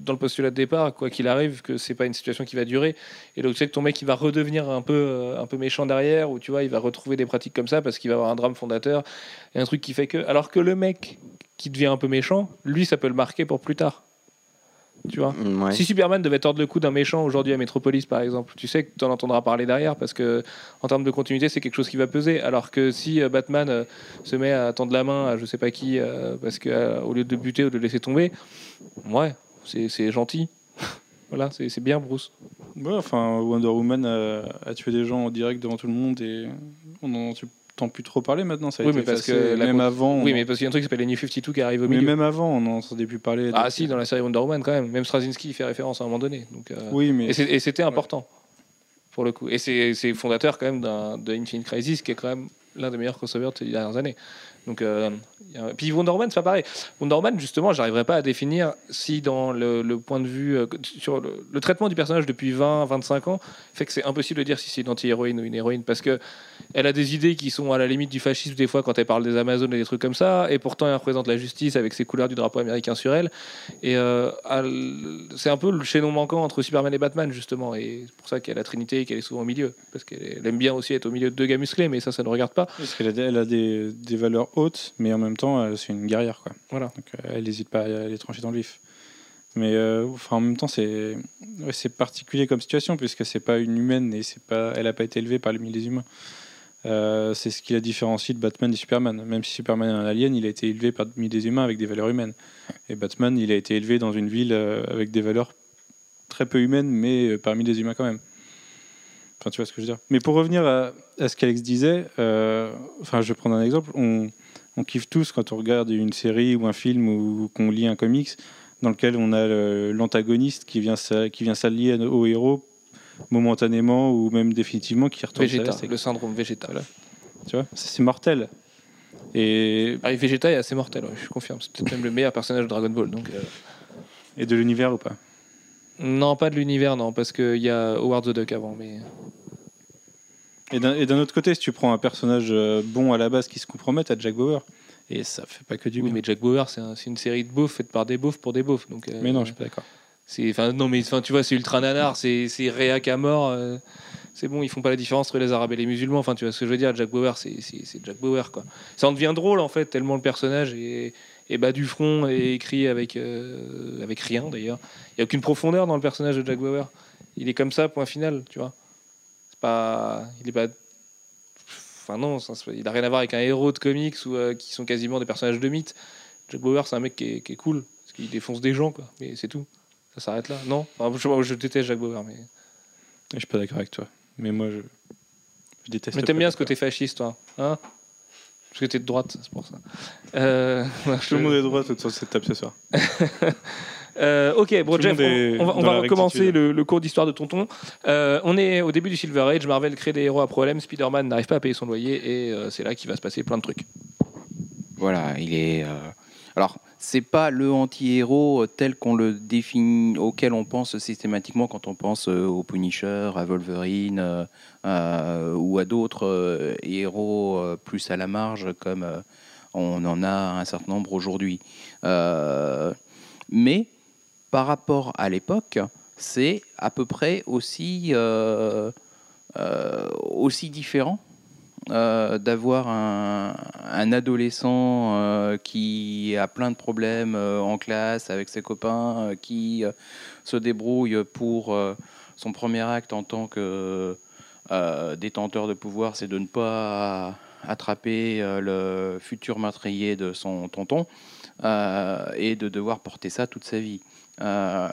dans le postulat de départ, quoi qu'il arrive, que c'est pas une situation qui va durer. Et donc, tu sais que ton mec, il va redevenir un peu, un peu méchant derrière, ou tu vois, il va retrouver des pratiques comme ça parce qu'il va avoir un drame fondateur et un truc qui fait que. Alors que le mec qui devient un peu méchant, lui, ça peut le marquer pour plus tard. Tu vois mm, Si Superman devait tordre le cou d'un méchant aujourd'hui à Metropolis, par exemple, tu sais que tu en entendras parler derrière parce que, en termes de continuité, c'est quelque chose qui va peser. Alors que si euh, Batman euh, se met à tendre la main à je sais pas qui, euh, parce que au lieu de buter ou de laisser tomber, ouais, c'est gentil. voilà, c'est bien, Bruce. Ouais, enfin, Wonder Woman a, tué des gens en direct devant tout le monde et on en t'en plus trop parler maintenant. Ça a oui, été mais parce que même avant. Oui, mais parce qu'il y a un truc qui s'appelle les New 52 qui arrive au milieu. Mais même avant, on n'en entendait plus parler. Ah, si, dans la série Wonder Woman, quand même. Même Straczynski fait référence à un moment donné. Donc, euh, Oui, mais. Et c'était important, pour le coup. Et c'est fondateur, quand même, de Infinite Crisis, qui est quand même l'un des meilleurs crossovers de ces dernières années. Donc, euh, puis Wonder Woman, c'est pas pareil. Wonder Woman, justement, j'arriverai pas à définir si dans le, point de vue euh, sur le, traitement du personnage depuis 20, 25 ans fait que c'est impossible de dire si c'est une anti-héroïne ou une héroïne parce que elle a des idées qui sont à la limite du fascisme des fois quand elle parle des Amazones et des trucs comme ça, et pourtant elle représente la justice avec ses couleurs du drapeau américain sur elle. Et euh, c'est un peu le chaînon manquant entre Superman et Batman justement, et c'est pour ça qu'elle a la Trinité et qu'elle est souvent au milieu, parce qu'elle aime bien aussi être au milieu de deux gars musclés, mais ça, ça ne regarde pas. Parce qu'elle a, des valeurs haute, mais en même temps, c'est une guerrière. Quoi. Voilà. Donc, euh, elle n'hésite pas à aller trancher dans le vif. Mais euh, enfin, en même temps, c'est c'est particulier comme situation, puisque c'est pas une humaine et c'est pas, elle n'a pas été élevée par le milieu des humains. Euh, c'est ce qui la différencie de Batman et Superman. Même si Superman est un alien, il a été élevé par le des humains avec des valeurs humaines. Et Batman, il a été élevé dans une ville avec des valeurs très peu humaines, mais parmi des humains quand même. Enfin, tu vois ce que je veux dire. Mais pour revenir à, à ce qu'Alex disait, enfin, je vais prendre un exemple. On, on kiffe tous quand on regarde une série ou un film ou qu'on lit un comics dans lequel on a l'antagoniste qui vient, qui vient s'allier au héros momentanément ou même définitivement qui retourne Vegeta, le syndrome Vegeta. Tu vois, c'est mortel. Et ah, Vegeta est assez mortel, je confirme. C'est peut-être même le meilleur personnage de Dragon Ball. Donc, euh. Et de l'univers ou pas? Non, pas de l'univers, non, parce qu'il y a Howard the Duck avant. Mais... Et d'un autre côté, si tu prends un personnage euh, bon à la base qui se compromette à Jack Bauer, et ça fait pas que du oui, mais Jack Bauer, c'est une série de beaufs faite par des beaufs pour des beaufs. Donc, euh, mais non, je suis pas d'accord. Enfin, non, mais tu vois, c'est ultra nanar, c'est réac à mort. Euh, c'est bon, ils font pas la différence entre les Arabes et les musulmans. Enfin, tu vois ce que je veux dire, Jack Bauer, c'est Jack Bauer, quoi. Ça en devient drôle, en fait, tellement le personnage est, est bas du front et écrit avec, avec rien, d'ailleurs. Il n'y a aucune profondeur dans le personnage de Jack Bauer. Il est comme ça, point final, tu vois pas, il est pas. Enfin non, il n'a rien à voir avec un héros de comics ou euh, qui sont quasiment des personnages de mythe. Jack Bauer, c'est un mec qui est, cool parce qu'il défonce des gens, quoi. Mais c'est tout. Ça s'arrête là. Non, je, je, déteste Jack Bauer, mais. Je suis pas d'accord avec toi. Mais moi, je, je déteste. Mais t'aimes bien ce côté fasciste, toi, hein? Parce que t'es de droite, c'est pour ça. Euh, Tout le monde est de droite, de toute façon, c'est tape ce soir. Euh, ok, bon, Jeff, on, va, recommencer le, cours d'histoire de Tonton. Euh, on est au début du Silver Age. Marvel crée des héros à problème. Spider-Man n'arrive pas à payer son loyer et euh, c'est là qu'il va se passer plein de trucs. Voilà, il est. Alors, c'est pas le anti-héros tel qu'on le définit, auquel on pense systématiquement quand on pense au Punisher, à Wolverine ou à d'autres héros plus à la marge comme on en a un certain nombre aujourd'hui. mais par rapport à l'époque, c'est à peu près aussi, euh, euh, différent euh, d'avoir un, adolescent qui a plein de problèmes en classe avec ses copains, qui se débrouille pour son premier acte en tant que détenteur de pouvoir, c'est de ne pas attraper le futur meurtrier de son tonton et de devoir porter ça toute sa vie. Euh,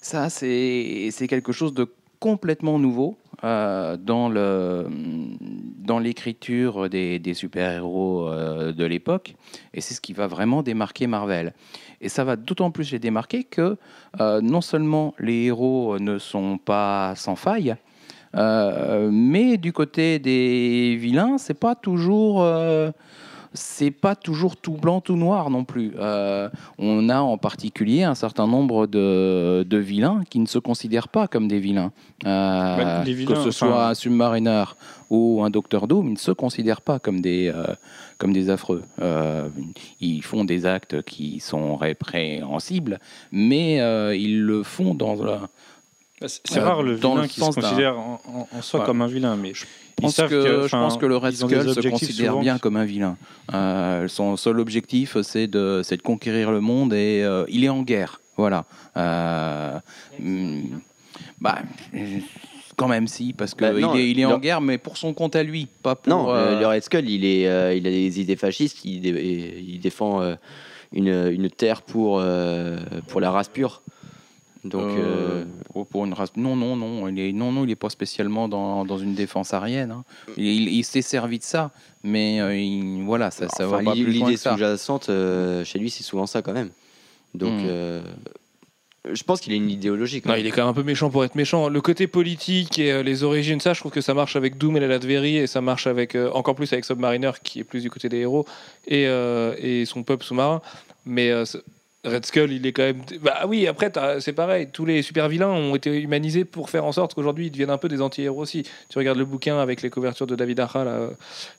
ça, c'est quelque chose de complètement nouveau euh, dans dans l'écriture des, des super-héros euh, de l'époque. Et c'est ce qui va vraiment démarquer Marvel. Et ça va d'autant plus les démarquer que non seulement les héros ne sont pas sans faille mais du côté des vilains c'est pas toujours c'est pas toujours tout blanc, tout noir non plus. Euh, on a en particulier un certain nombre de, vilains qui ne se considèrent pas comme des vilains. Euh, bah, que ce soit un Submariner ou un Docteur Doom, ils ne se considèrent pas comme des, euh, comme des affreux. ils font des actes qui sont répréhensibles, mais ils le font dans c'est rare le vilain qui se considère en, soi comme un vilain, mais je pense, que, je pense que le Red Skull se considère bien comme un vilain. Euh, son seul objectif, c'est de, de, conquérir le monde et euh, il est en guerre. Voilà. Euh, hmm, bah, quand même si, parce qu'il bah, est, il est en guerre, mais pour son compte à lui, pas pour... Non, le Red Skull, il, est, il a des idées fascistes, il, il défend une, une, terre pour, pour la race pure. Donc, euh, euh, pour une race, non, non, non, il est, non, non, il est pas spécialement dans, dans une défense aérienne. Hein. Il, il s'est servi de ça, mais euh, voilà, ça, ça va pas plus L'idée sous-jacente chez lui, c'est souvent ça quand même. Donc, hmm. Je pense qu'il a une idéologie. Non, il est quand même un peu méchant pour être méchant. Le côté politique et euh, les origines, ça, je trouve que ça marche avec Doom et la Latverie et ça marche avec euh, encore plus avec Submariner qui est plus du côté des héros et, euh, et son peuple sous-marin. Mais euh, Red Skull, il est quand même. Bah oui, après, c'est pareil. Tous les super vilains ont été humanisés pour faire en sorte qu'aujourd'hui ils deviennent un peu des anti-héros aussi. Tu regardes le bouquin avec les couvertures de David Aja, là,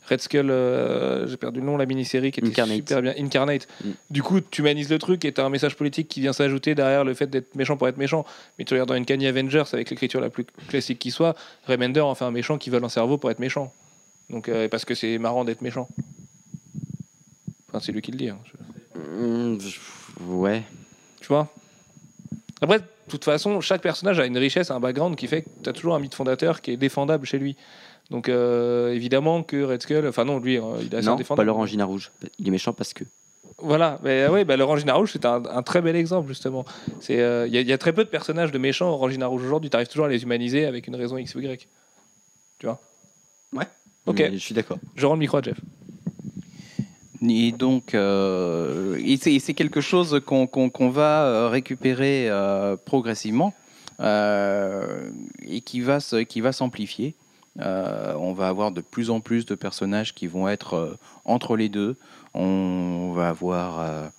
Red Skull, euh, j'ai perdu le nom, la mini-série qui était Incarnate. super bien. Incarnate. Mm. Du coup, tu humanises le truc et t'as un message politique qui vient s'ajouter derrière le fait d'être méchant pour être méchant. Mais tu regardes dans une Kanye Avengers avec l'écriture la plus classique qui soit, Remender en fait un méchant qui vole un cerveau pour être méchant. Donc, euh, parce que c'est marrant d'être méchant. Enfin, c'est lui qui le dit. hein. Je- je- Ouais. Tu vois? Après, de toute façon, chaque personnage a une richesse, un background qui fait que tu as toujours un mythe fondateur qui est défendable chez lui. Donc, euh, évidemment que Red Skull, enfin non, lui, euh, il est assez Non, indéfendable. pas l'orangina rouge. Il est méchant parce que. Voilà, mais ouais, bah, l'Orangina Rouge, c'est un, un très bel exemple, justement. Il y, a- y a très peu de personnages de méchants Orangina Rouge aujourd'hui, tu arrives toujours à les humaniser avec une raison X ou Y. Tu vois? Ouais. Ok. Mais Je suis d'accord. Je rends le micro à Jeff. Et donc, euh, c'est quelque chose qu'on va euh, récupérer euh, progressivement et qui va s'amplifier. On va avoir de plus en plus de personnages qui vont être entre les deux. On va avoir,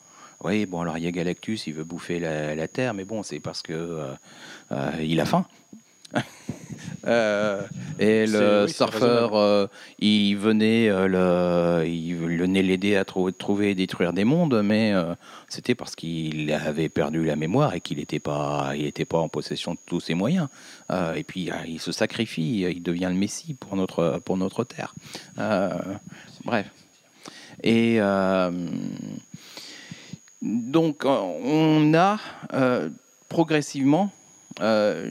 oui, bon alors il y a Galactus, il veut bouffer la, Terre, mais bon c'est parce que a faim. Euh, et le oui, surfeur, euh, il venait euh, le, il venait l'aider à trou- trouver et détruire des mondes, mais c'était parce qu'il avait perdu la mémoire et qu'il n'était pas, il était pas en possession de tous ses moyens. Et puis euh, il se sacrifie, il devient le Messie pour notre, pour notre terre. Bref. Et donc on a progressivement euh,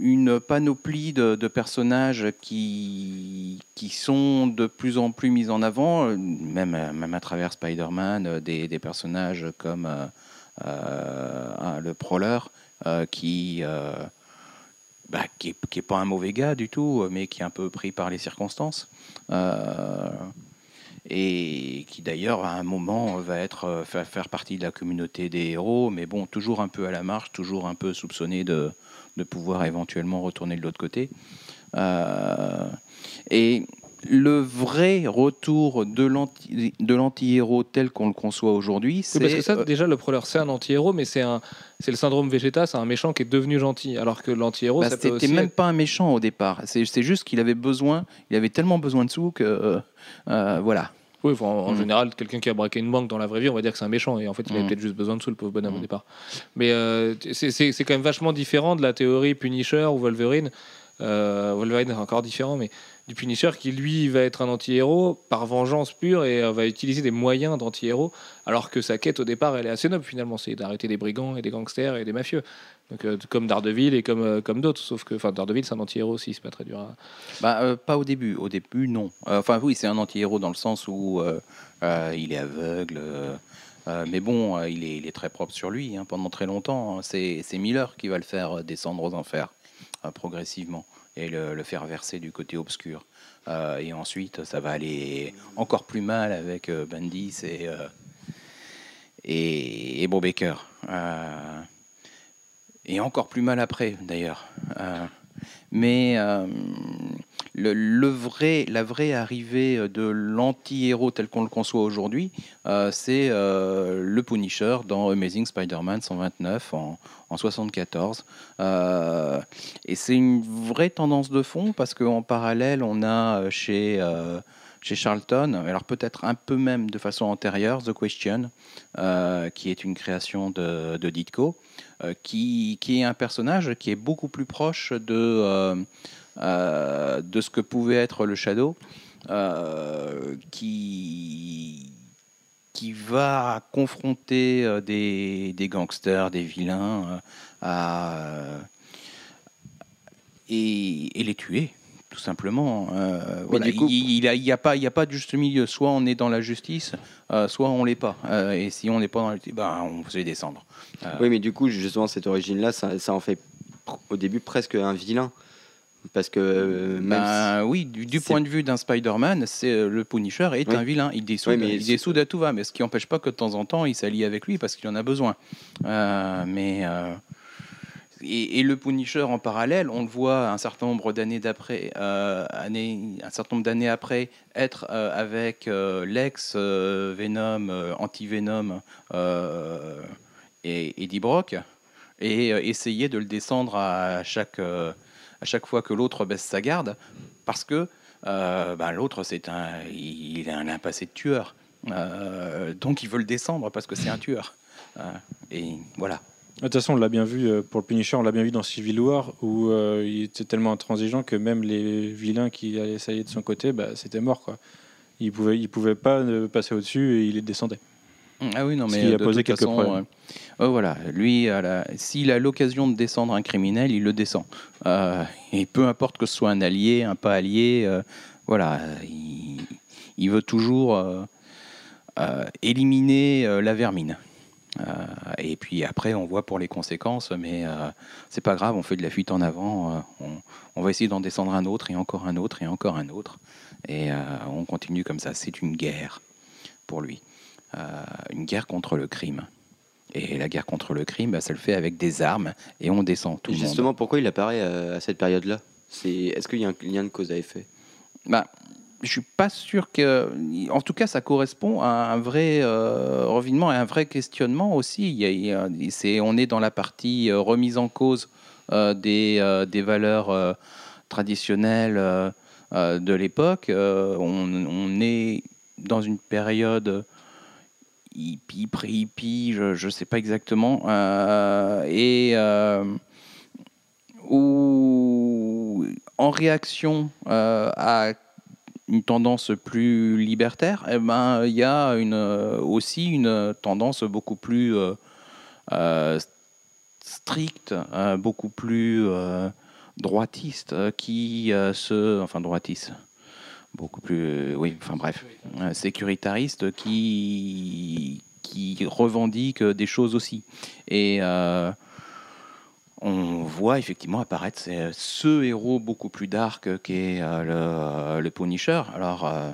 une panoplie de, personnages qui, qui sont de plus en plus mis en avant, euh, même, euh, même à travers Spider-Man, des, personnages comme le Prowler, qui, bah, qui pas un mauvais gars du tout, mais qui est un peu pris par les circonstances. Euh, et qui d'ailleurs à un moment va être euh, faire, faire partie de la communauté des héros, mais bon, toujours un peu à la marge, toujours un peu soupçonné de, de pouvoir éventuellement retourner de l'autre côté. Euh, et le vrai retour de l'anti- de l'anti-héros tel qu'on le conçoit aujourd'hui, Oui, c'est parce que ça, euh, déjà, le Prowler, c'est un anti-héros, mais c'est un, c'est le syndrome Vegeta, c'est un méchant qui est devenu gentil. Alors que l'anti-héros, bah, ça peut c'était aussi même être- pas un méchant au départ. C'est juste qu'il avait besoin, il avait tellement besoin de sous que euh, euh, voilà. Oui, en, en Mm. général, quelqu'un qui a braqué une banque dans la vraie vie, on va dire que c'est un méchant. Et en fait, il avait Mm. peut-être juste besoin de sous, le pauvre bonhomme, au Mm. départ. Mais euh, c'est quand même vachement différent de la théorie Punisher ou Wolverine. Wolverine est encore différent, mais du Punisher qui, lui, va être un anti-héros par vengeance pure et euh, va utiliser des moyens d'anti-héros, alors que sa quête, au départ, elle est assez noble, finalement. C'est d'arrêter des brigands et des gangsters et des mafieux. Donc, euh, comme Daredevil et comme, euh, comme d'autres. Sauf que enfin, Daredevil, c'est un anti-héros aussi, c'est pas très dur à... Bah, pas au début. Au début, non. Enfin, oui, c'est un anti-héros dans le sens où il est aveugle. mais bon, il, est, il est très propre sur lui hein, pendant très longtemps. C'est c'est Miller qui va le faire descendre aux enfers progressivement et le, faire verser du côté obscur. Euh, et ensuite, ça va aller encore plus mal avec euh, Bendis et, euh, et, et Bob Baker. Euh, et encore plus mal après, d'ailleurs. Mais euh, le, vrai, la vraie arrivée de l'anti-héros tel qu'on le conçoit aujourd'hui, euh, c'est euh, le Punisher dans Amazing Spider-Man 129 en, en 74. Euh, et c'est une vraie tendance de fond parce qu'en parallèle, on a chez, chez Charlton, alors peut-être un peu même de façon antérieure, The Question, euh, qui est une création de, Ditko, euh, qui, est un personnage qui est beaucoup plus proche de, euh, ce que pouvait être le Shadow, qui, va confronter des, gangsters, des vilains, et les tuer. Tout simplement. Euh, voilà. coup- il n'y a, il y a, pas- il y a pas de juste milieu. Soit on est dans la justice, euh, soit on l'est pas. Euh, et si on n'est pas dans la justice, ben, on se les descendre. Oui, mais du coup, justement, cette origine-là, ça, ça en fait au début presque un vilain. Parce que Ben oui, du, point de vue d'un Spider-Man, c'est le Punisher est Oui. un vilain. Il dessoude, Oui, mais il dessoude à tout va, mais ce qui n'empêche pas que de temps en temps, il s'allie avec lui parce qu'il en a besoin. Mais euh, et, le Punisher en parallèle, on le voit un certain nombre d'années d'après, euh, un certain nombre d'années après, être euh, avec euh, l'ex Venom, anti-Venom et Eddie Brock, et essayer de le descendre à chaque, à chaque fois que l'autre baisse sa garde, parce que ben, l'autre c'est un, il a un passé de tueur, donc il veut le descendre parce que c'est un tueur, et voilà. De toute façon, on l'a bien vu euh, pour le Punisher, on l'a bien vu dans Civil War, où euh, il était tellement intransigeant que même les vilains qui allaient essayer de son côté, bah, c'était mort. Quoi. Il pouvait, il pouvait pas passer au-dessus et il les descendait. Ah oui, non, mais il a posé quelques problèmes. Euh, voilà, lui, s'il a l'occasion de descendre un criminel, il le descend. et peu importe que ce soit un allié, un pas allié, voilà, il, il, veut toujours éliminer la vermine. Euh, et puis après, on voit pour les conséquences, mais euh, c'est pas grave, on fait de la fuite en avant, euh, on, va essayer d'en descendre un autre, et encore un autre, et encore un autre. Et on continue comme ça. C'est une guerre pour lui. une guerre contre le crime. Et la guerre contre le crime, bah, ça le fait avec des armes, et on descend tout Justement, pourquoi il apparaît à cette période-là? Est-ce qu'il y a un lien de cause à effet? Bah, je suis pas sûr que. En tout cas, ça correspond à un vrai euh, revinement et un vrai questionnement aussi. Il c'est, on est dans la partie euh, remise en cause euh, des, des, valeurs traditionnelles de l'époque. On, est dans une période hippie, pré-hippie, je ne sais pas exactement. et où, en réaction à une tendance plus libertaire, eh ben, il y a une, euh, aussi une tendance beaucoup plus euh, euh, stricte, beaucoup plus droitiste, qui se. Enfin, droitiste. Beaucoup plus. oui, enfin bref. sécuritariste, qui, qui revendique des choses aussi. Et on voit effectivement apparaître ce héros beaucoup plus dark qu'est euh, le, Punisher, alors euh,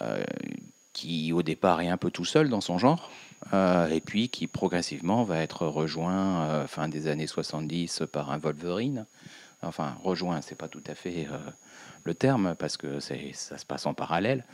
euh, qui au départ est un peu tout seul dans son genre, et puis qui progressivement va être rejoint fin des années 70 par un Wolverine. Enfin, rejoint, c'est pas tout à fait le terme parce que ça se passe en parallèle.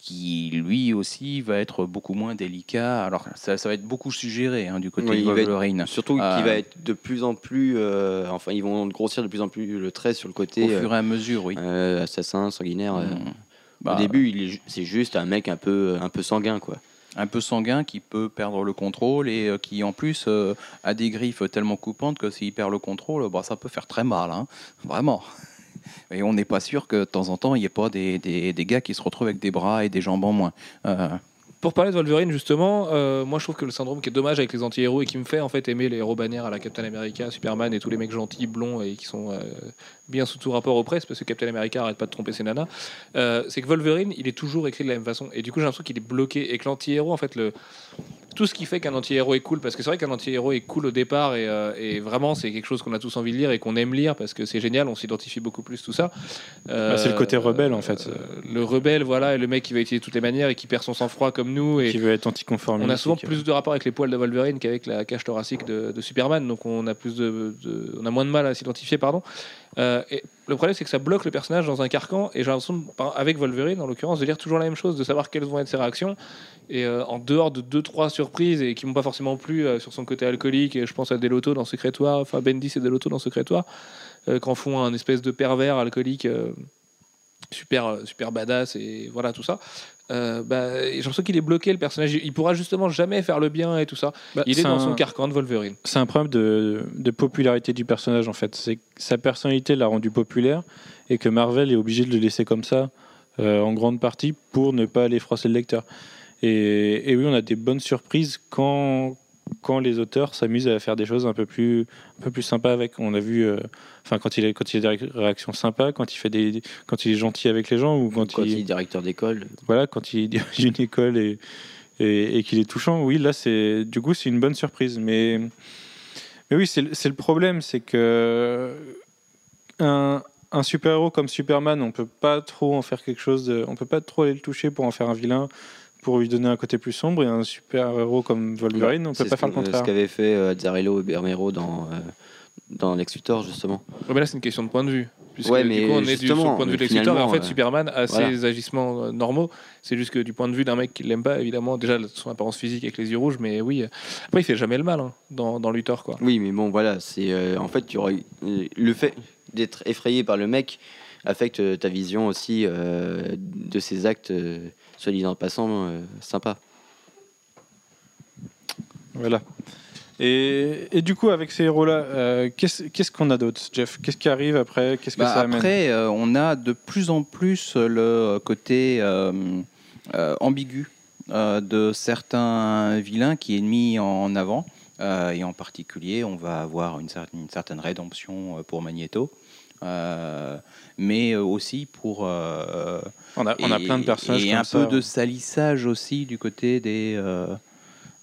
Qui lui aussi va être beaucoup moins délicat. Alors ça, ça va être beaucoup suggéré hein, du côté de Wolverine. surtout qu'il va euh, être de plus en plus, euh, enfin ils vont grossir de plus en plus le trait sur le côté. Au fur et à mesure, oui. Euh, assassin, sanguinaire. Mm. Au bah, début, c'est juste un mec un peu, un peu sanguin, quoi. Un peu sanguin qui peut perdre le contrôle et qui en plus a des griffes tellement coupantes que s'il perd le contrôle, bah, ça peut faire très mal, hein. vraiment. Et on n'est pas sûr que de temps en temps, il n'y ait pas des, des, gars qui se retrouvent avec des bras et des jambes en moins. Euh, pour parler de Wolverine, justement, euh, moi je trouve que le syndrome qui est dommage avec les anti-héros et qui me fait en fait aimer les héros bannières à la Captain America, Superman et tous les mecs gentils, blonds et qui sont euh, bien sous tout rapport au presse parce que Captain America arrête pas de tromper ses nanas, c'est que Wolverine il est toujours écrit de la même façon et du coup j'ai l'impression qu'il est bloqué et que l'anti-héros en fait le tout ce qui fait qu'un anti-héros est cool, parce que c'est vrai qu'un anti-héros est cool au départ et, euh, vraiment c'est quelque chose qu'on a tous envie de lire et qu'on aime lire parce que c'est génial, on s'identifie beaucoup plus tout ça. Bah, c'est le côté rebelle en fait. Euh, le rebelle, voilà, et le mec qui va utiliser toutes les manières et qui perd son sang-froid comme nous. Et qui veut être anticonformiste. On a souvent plus de rapport avec les poils de Wolverine qu'avec la cage thoracique de, Superman, donc on a, plus de, on a moins de mal à s'identifier, pardon. Euh, le problème, c'est que ça bloque le personnage dans un carcan. Et j'ai l'impression, avec Wolverine en l'occurrence, de lire toujours la même chose, de savoir quelles vont être ses réactions. Et euh, en dehors de deux trois surprises et qui m'ont pas forcément plu euh, sur son côté alcoolique, et je pense à Delotto dans Secrétoire, enfin Bendis et Delotto dans Secrétoire, qu'en font un espèce de pervers alcoolique super super badass et voilà tout ça euh, bah, j'ai l'impression qu'il est bloqué le personnage. Il pourra justement jamais faire le bien et tout ça. Bah, il est, dans son carcan de Wolverine. c'est un problème de, de, popularité du personnage en fait. C'est sa personnalité l'a rendu populaire et que Marvel est obligé de le laisser comme ça euh, en grande partie pour ne pas aller froisser le lecteur. Et, et oui on a des bonnes surprises quand quand les auteurs s'amusent à faire des choses un peu plus, un peu plus sympas avec. On a vu, euh, enfin quand il a, quand il a des réactions sympas, quand il fait des, quand il est gentil avec les gens ou quand, il, est directeur d'école. Voilà, quand il dirige une école et, et, qu'il est touchant. Oui, là c'est, du coup, c'est une bonne surprise. Mais, mais oui, c'est, le problème, c'est que un, un super héros comme Superman, on peut pas trop en faire quelque chose. De, on peut pas trop aller le toucher pour en faire un vilain pour lui donner un côté plus sombre et un super-héros comme Wolverine, on peut pas faire le contraire. ce qu'avait fait euh, Azzarello et Bermero dans, euh, dans Lex Luthor, justement. Ouais, mais là, c'est une question de point de vue. Puisque Ouais, du coup, on est du, sur le justement, point de vue de mais Lex Luthor, et en fait, euh, Superman a voilà. ses agissements euh, normaux. C'est juste que du point de vue d'un mec qui l'aime pas, évidemment, déjà son apparence physique avec les yeux rouges, mais oui. Après, il fait jamais le mal hein, dans, dans Luthor, quoi. Oui, mais bon, voilà, c'est euh, en fait, tu aurais, le fait d'être effrayé par le mec affecte ta vision aussi euh, de ses actes, euh, soit dit en passant, euh, sympa. Voilà. Et, et du coup, avec ces héros-là, euh, qu'est-ce qu'est-ce qu'on a d'autre, Jeff? Qu'est-ce qui arrive après? Qu'est-ce que Bah, ça amène? après, euh, on a de plus en plus le côté euh, euh, ambigu euh, de certains vilains qui est mis en avant. Euh, et en particulier, on va avoir une, certaine- une certaine rédemption pour Magneto. Euh, mais aussi pour euh, on a, on a et- plein de personnages et comme un ça. peu de salissage aussi du côté des euh,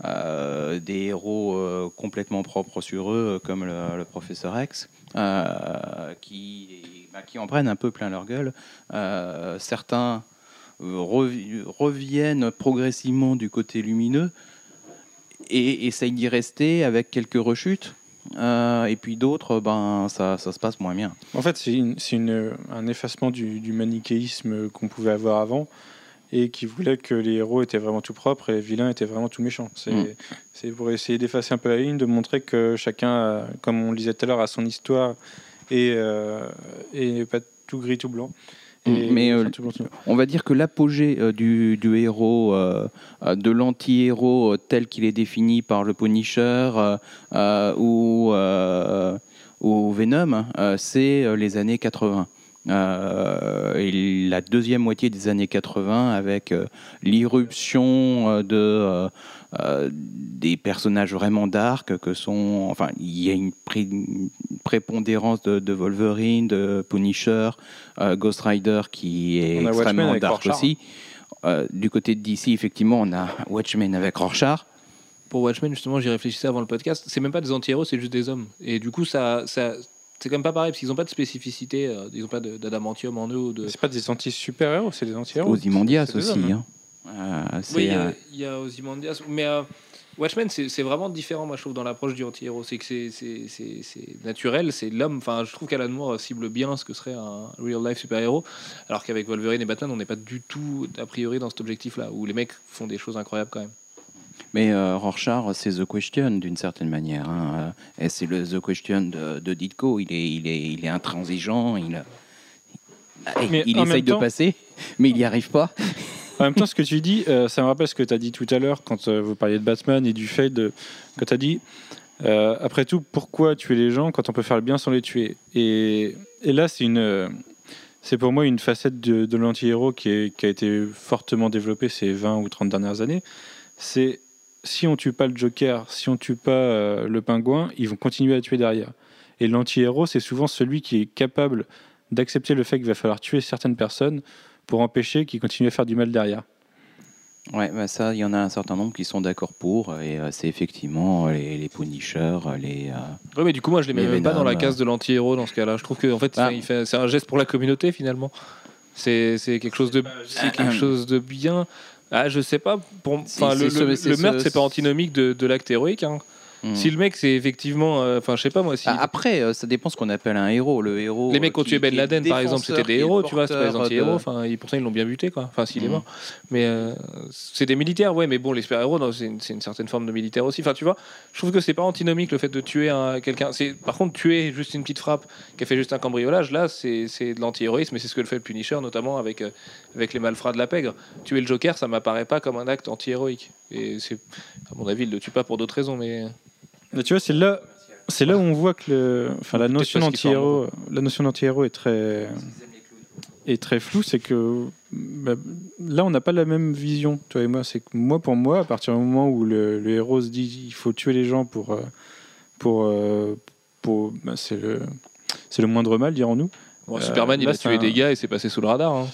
euh, des héros euh, complètement propres sur eux, comme le, le professeur X, qui bah, qui en prennent un peu plein leur gueule. Certains revi- reviennent progressivement du côté lumineux et essayent d'y rester avec quelques rechutes. Euh, et puis d'autres, ben ça, ça se passe moins bien. En fait, c'est un effacement du, du manichéisme qu'on pouvait avoir avant et qui voulait que les héros étaient vraiment tout propres et les vilains étaient vraiment tout méchants. C'est Mm. c'est pour essayer d'effacer un peu la ligne, de montrer que chacun, a, comme on le disait tout à l'heure, a son histoire et, euh, et pas tout gris, tout blanc. Et- Mm. Mais, euh, On va dire que l'apogée euh, du, du héros, euh, de l'anti-héros tel qu'il est défini par le Punisher ou, ou Venom, c'est les années 80. Euh, et la deuxième moitié des années 80 avec l'irruption de euh, des personnages vraiment dark que sont enfin il y a une, pré- une prépondérance de, de Wolverine de Punisher euh, Ghost Rider qui est extrêmement dark Rorschach. aussi Euh, du côté de DC effectivement on a Watchmen avec Rorschach Pour Watchmen, justement, j'y réfléchissais avant le podcast. C'est même pas des anti-héros, c'est juste des hommes. Et du coup, ça, ça c'est quand même pas pareil, parce qu'ils ont pas de spécificité, euh, ils ont pas d'adamantium en eux. De... C'est pas des anti-super-héros, c'est des anti-héros. Ozymandias aussi hommes. hein. Euh, Oui, il y a- euh, il y, a Ozymandias. Mais euh, Watchmen, c'est vraiment différent, moi, je trouve, dans l'approche du anti-héros. C'est que c'est- naturel, c'est l'homme. Enfin, je trouve qu'Alan Moore cible bien ce que serait un real-life super-héros. Alors qu'avec Wolverine et Batman, on n'est pas du tout, a priori, dans cet objectif-là, où les mecs font des choses incroyables quand même. Mais euh, Rorschach, c'est The Question d'une certaine manière. hein. Et c'est le The Question de, de Ditko. Il est, il est, il est intransigeant. Il, il, Mais il en essaye de passer, mais il n'y arrive pas. En même temps, ce que tu dis, euh, ça me rappelle ce que tu as dit tout à l'heure quand euh, vous parliez de Batman et du fait de. Quand tu as dit, euh, après tout, pourquoi tuer les gens quand on peut faire le bien sans les tuer? Et, là, c'est pour moi une facette de, de l'anti-héros qui, a été fortement développée ces 20 ou 30 dernières années. C'est si on tue pas le Joker, si on tue pas le pingouin, ils vont continuer à tuer derrière. Et l'anti-héros, c'est souvent celui qui est capable d'accepter le fait qu'il va falloir tuer certaines personnes pour empêcher qu'ils continuent à faire du mal derrière. Ouais, bah ça, il y en a un certain nombre qui sont d'accord pour. Et euh, c'est effectivement les, les Punishers, les. euh, Oui, mais du coup, moi, je les mets même pas dans la case de l'anti-héros dans ce cas-là. Je trouve que en fait, Ah. c'est un geste pour la communauté finalement. C'est c'est quelque chose de quelque chose de bien. Ah, je sais pas. Pour, le, le- le ce- meurtre, c'est pas antinomique de, de l'acte héroïque. hein. Hmm. Si le mec, c'est effectivement, euh, enfin, je sais pas moi, si Ah, Après, euh, ça dépend ce qu'on appelle un héros. Le héros. les mecs qui ont tué Ben Laden, par exemple, c'était des héros, tu vois, c'est pas des anti-héros. de- Enfin, ils- pourtant, ils l'ont bien buté, quoi. Enfin, s'il est Mhm. mort. Mais euh, c'est des militaires, ouais, mais bon, les super-héros, c'est une, certaine forme de militaire aussi. Enfin, tu vois, je trouve que c'est pas antinomique le fait de tuer un- quelqu'un. Par contre, tuer juste une petite frappe qui a fait juste un cambriolage, là, c'est c'est de l'anti-héroïsme, et c'est ce que le fait le Punisher, notamment avec, avec les malfrats de la pègre. Tuer le Joker, ça m'apparaît pas comme un acte anti-héroïque. Et c'est, à mon avis, il le tue pas pour d'autres raisons, mais. Mais tu vois, c'est là, c'est là où on voit que le, enfin, la notion d'anti-héros, la notion d'anti-héros est très, est très floue. C'est que bah, là, on n'a pas la même vision, toi et moi. C'est que moi, pour moi, à partir du moment où le, le héros se dit, il faut tuer les gens pour, euh, pour, euh, pour, bah, c'est le, c'est le moindre mal, dirons-nous. Bon, Euh, Superman, il là, a tué un- des gars et c'est passé sous le radar. hein.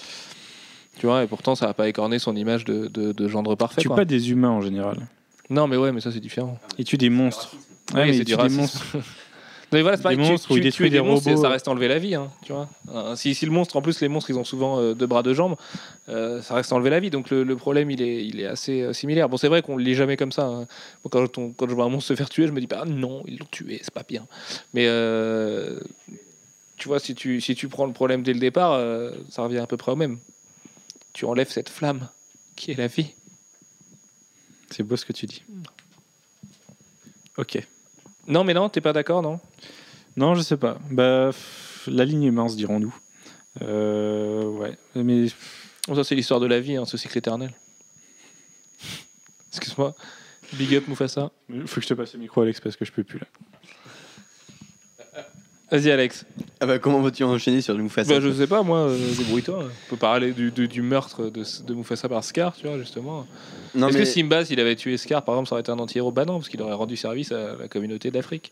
Tu vois, et pourtant, ça n'a pas écorné son image de, de, de gendre parfait. quoi. pas des humains en général. Non, mais ouais, mais ça, c'est différent. Il tue des monstres. Ouais, mais c'est il du tue des racisme. monstres. mais voilà, c'est pareil, Des tu- monstres où tu- il tuer détruit des des monstres, robots. ça reste enlever la vie, hein, tu vois. Euh, si, si le monstre, en plus les monstres, ils ont souvent euh, deux bras, deux jambes, euh, ça reste enlever la vie. Donc le, le problème, il est, il est assez euh, similaire. Bon, c'est vrai qu'on le lit jamais comme ça. hein. Bon, quand, on- quand je vois un monstre se faire tuer, je me dis pas, ah, non, ils l'ont tué, c'est pas bien. Mais euh, tu vois, si tu, si tu prends le problème dès le départ, euh, ça revient à peu près au même. Tu enlèves cette flamme qui est la vie. C'est beau ce que tu dis. Ok. Non, mais non, t'es pas d'accord, non? Non, je sais pas. Bah, pff, la ligne est mince, dirons-nous. Euh, ouais. Mais Bon, ça, c'est l'histoire de la vie, hein, ce cycle éternel. Excuse-moi. Big up Mufasa. il faut que je te passe le micro, Alex, parce que je peux plus là. Vas-y, Alex. Ah bah, comment vas-tu enchaîner sur le Mufasa Bah, je sais pas, moi, euh, débrouille-toi. On peut parler du, du- du meurtre de, de Mufasa par Scar, tu vois, justement. Est-ce mais que Simba, s'il avait tué Scar, par exemple, ça aurait été un anti-héros Bah non, parce qu'il aurait rendu service à la communauté d'Afrique.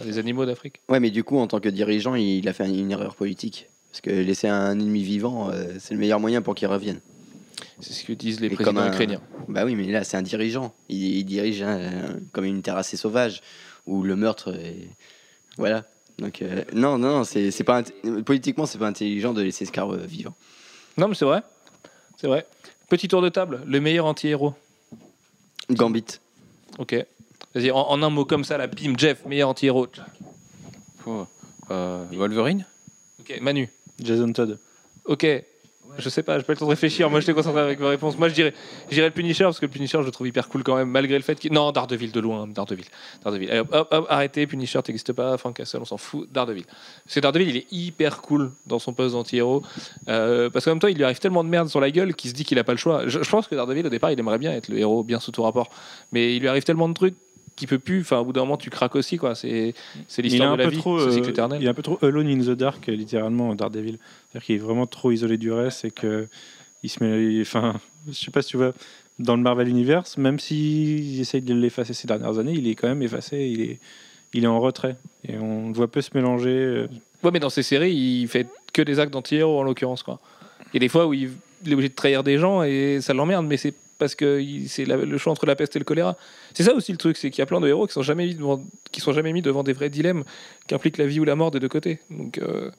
À Les animaux d'Afrique. ouais, mais du coup, en tant que dirigeant, il a fait une erreur politique. Parce que laisser un ennemi vivant, euh, c'est le meilleur moyen pour qu'il revienne. C'est ce que disent les Et présidents un- ukrainiens. Bah oui, mais là, c'est un dirigeant. Il, il dirige comme une terre assez sauvage, où le meurtre est... Voilà. Donc, euh, non, non, non, c'est c'est pas... Politiquement, c'est pas intelligent de laisser Scar euh, vivant. Non, mais c'est vrai. C'est vrai. Petit tour de table. Le meilleur anti-héros. Gambit. Ok. Vas-y, en, en un mot comme ça, la pim, Jeff, meilleur anti-héros. Oh, euh, Wolverine? Ok, Manu. Jason Todd. Ok. Je sais pas, j'ai pas le temps de réfléchir. Moi, je t'ai concentré avec ma réponse. Moi, je dirais, je dirais le Punisher parce que le Punisher, je le trouve hyper cool quand même, malgré le fait qu'il. Non, Daredevil de loin, Daredevil. Daredevil. Arrêtez, Punisher, t'existe pas. Frank Castle, on s'en fout. Daredevil. Parce que Daredevil, il est hyper cool dans son poste d'anti-héros. Euh, parce qu'en même temps, il lui arrive tellement de merde sur la gueule qu'il se dit qu'il a pas le choix. Je, je pense que Daredevil, au départ, il aimerait bien être le héros bien sous tout rapport. Mais il lui arrive tellement de trucs qu'il peut plus. Enfin, au bout d'un moment, tu craques aussi, quoi. C'est l'histoire de la vie, trop, ce euh, cycle éternel. il est un peu trop alone in the dark, littéralement, Daredevil. C'est-à-dire qu'il est vraiment trop isolé du reste et que il se met, enfin, je sais pas si tu vois, dans le Marvel Universe, même s'il essaye de l'effacer ces dernières années, il est quand même effacé, il est, il est en retrait et on le voit peu se mélanger. euh, Ouais, mais dans ces séries, il fait que des actes d'anti-héros en l'occurrence. Quoi. Il y a des fois où il, il est obligé de trahir des gens et ça l'emmerde, mais c'est parce que c'est le choix entre la peste et le choléra. C'est ça aussi le truc, c'est qu'il y a plein de héros qui sont jamais mis devant, qui sont jamais mis devant des vrais dilemmes qui impliquent la vie ou la mort des deux côtés. Donc, euh,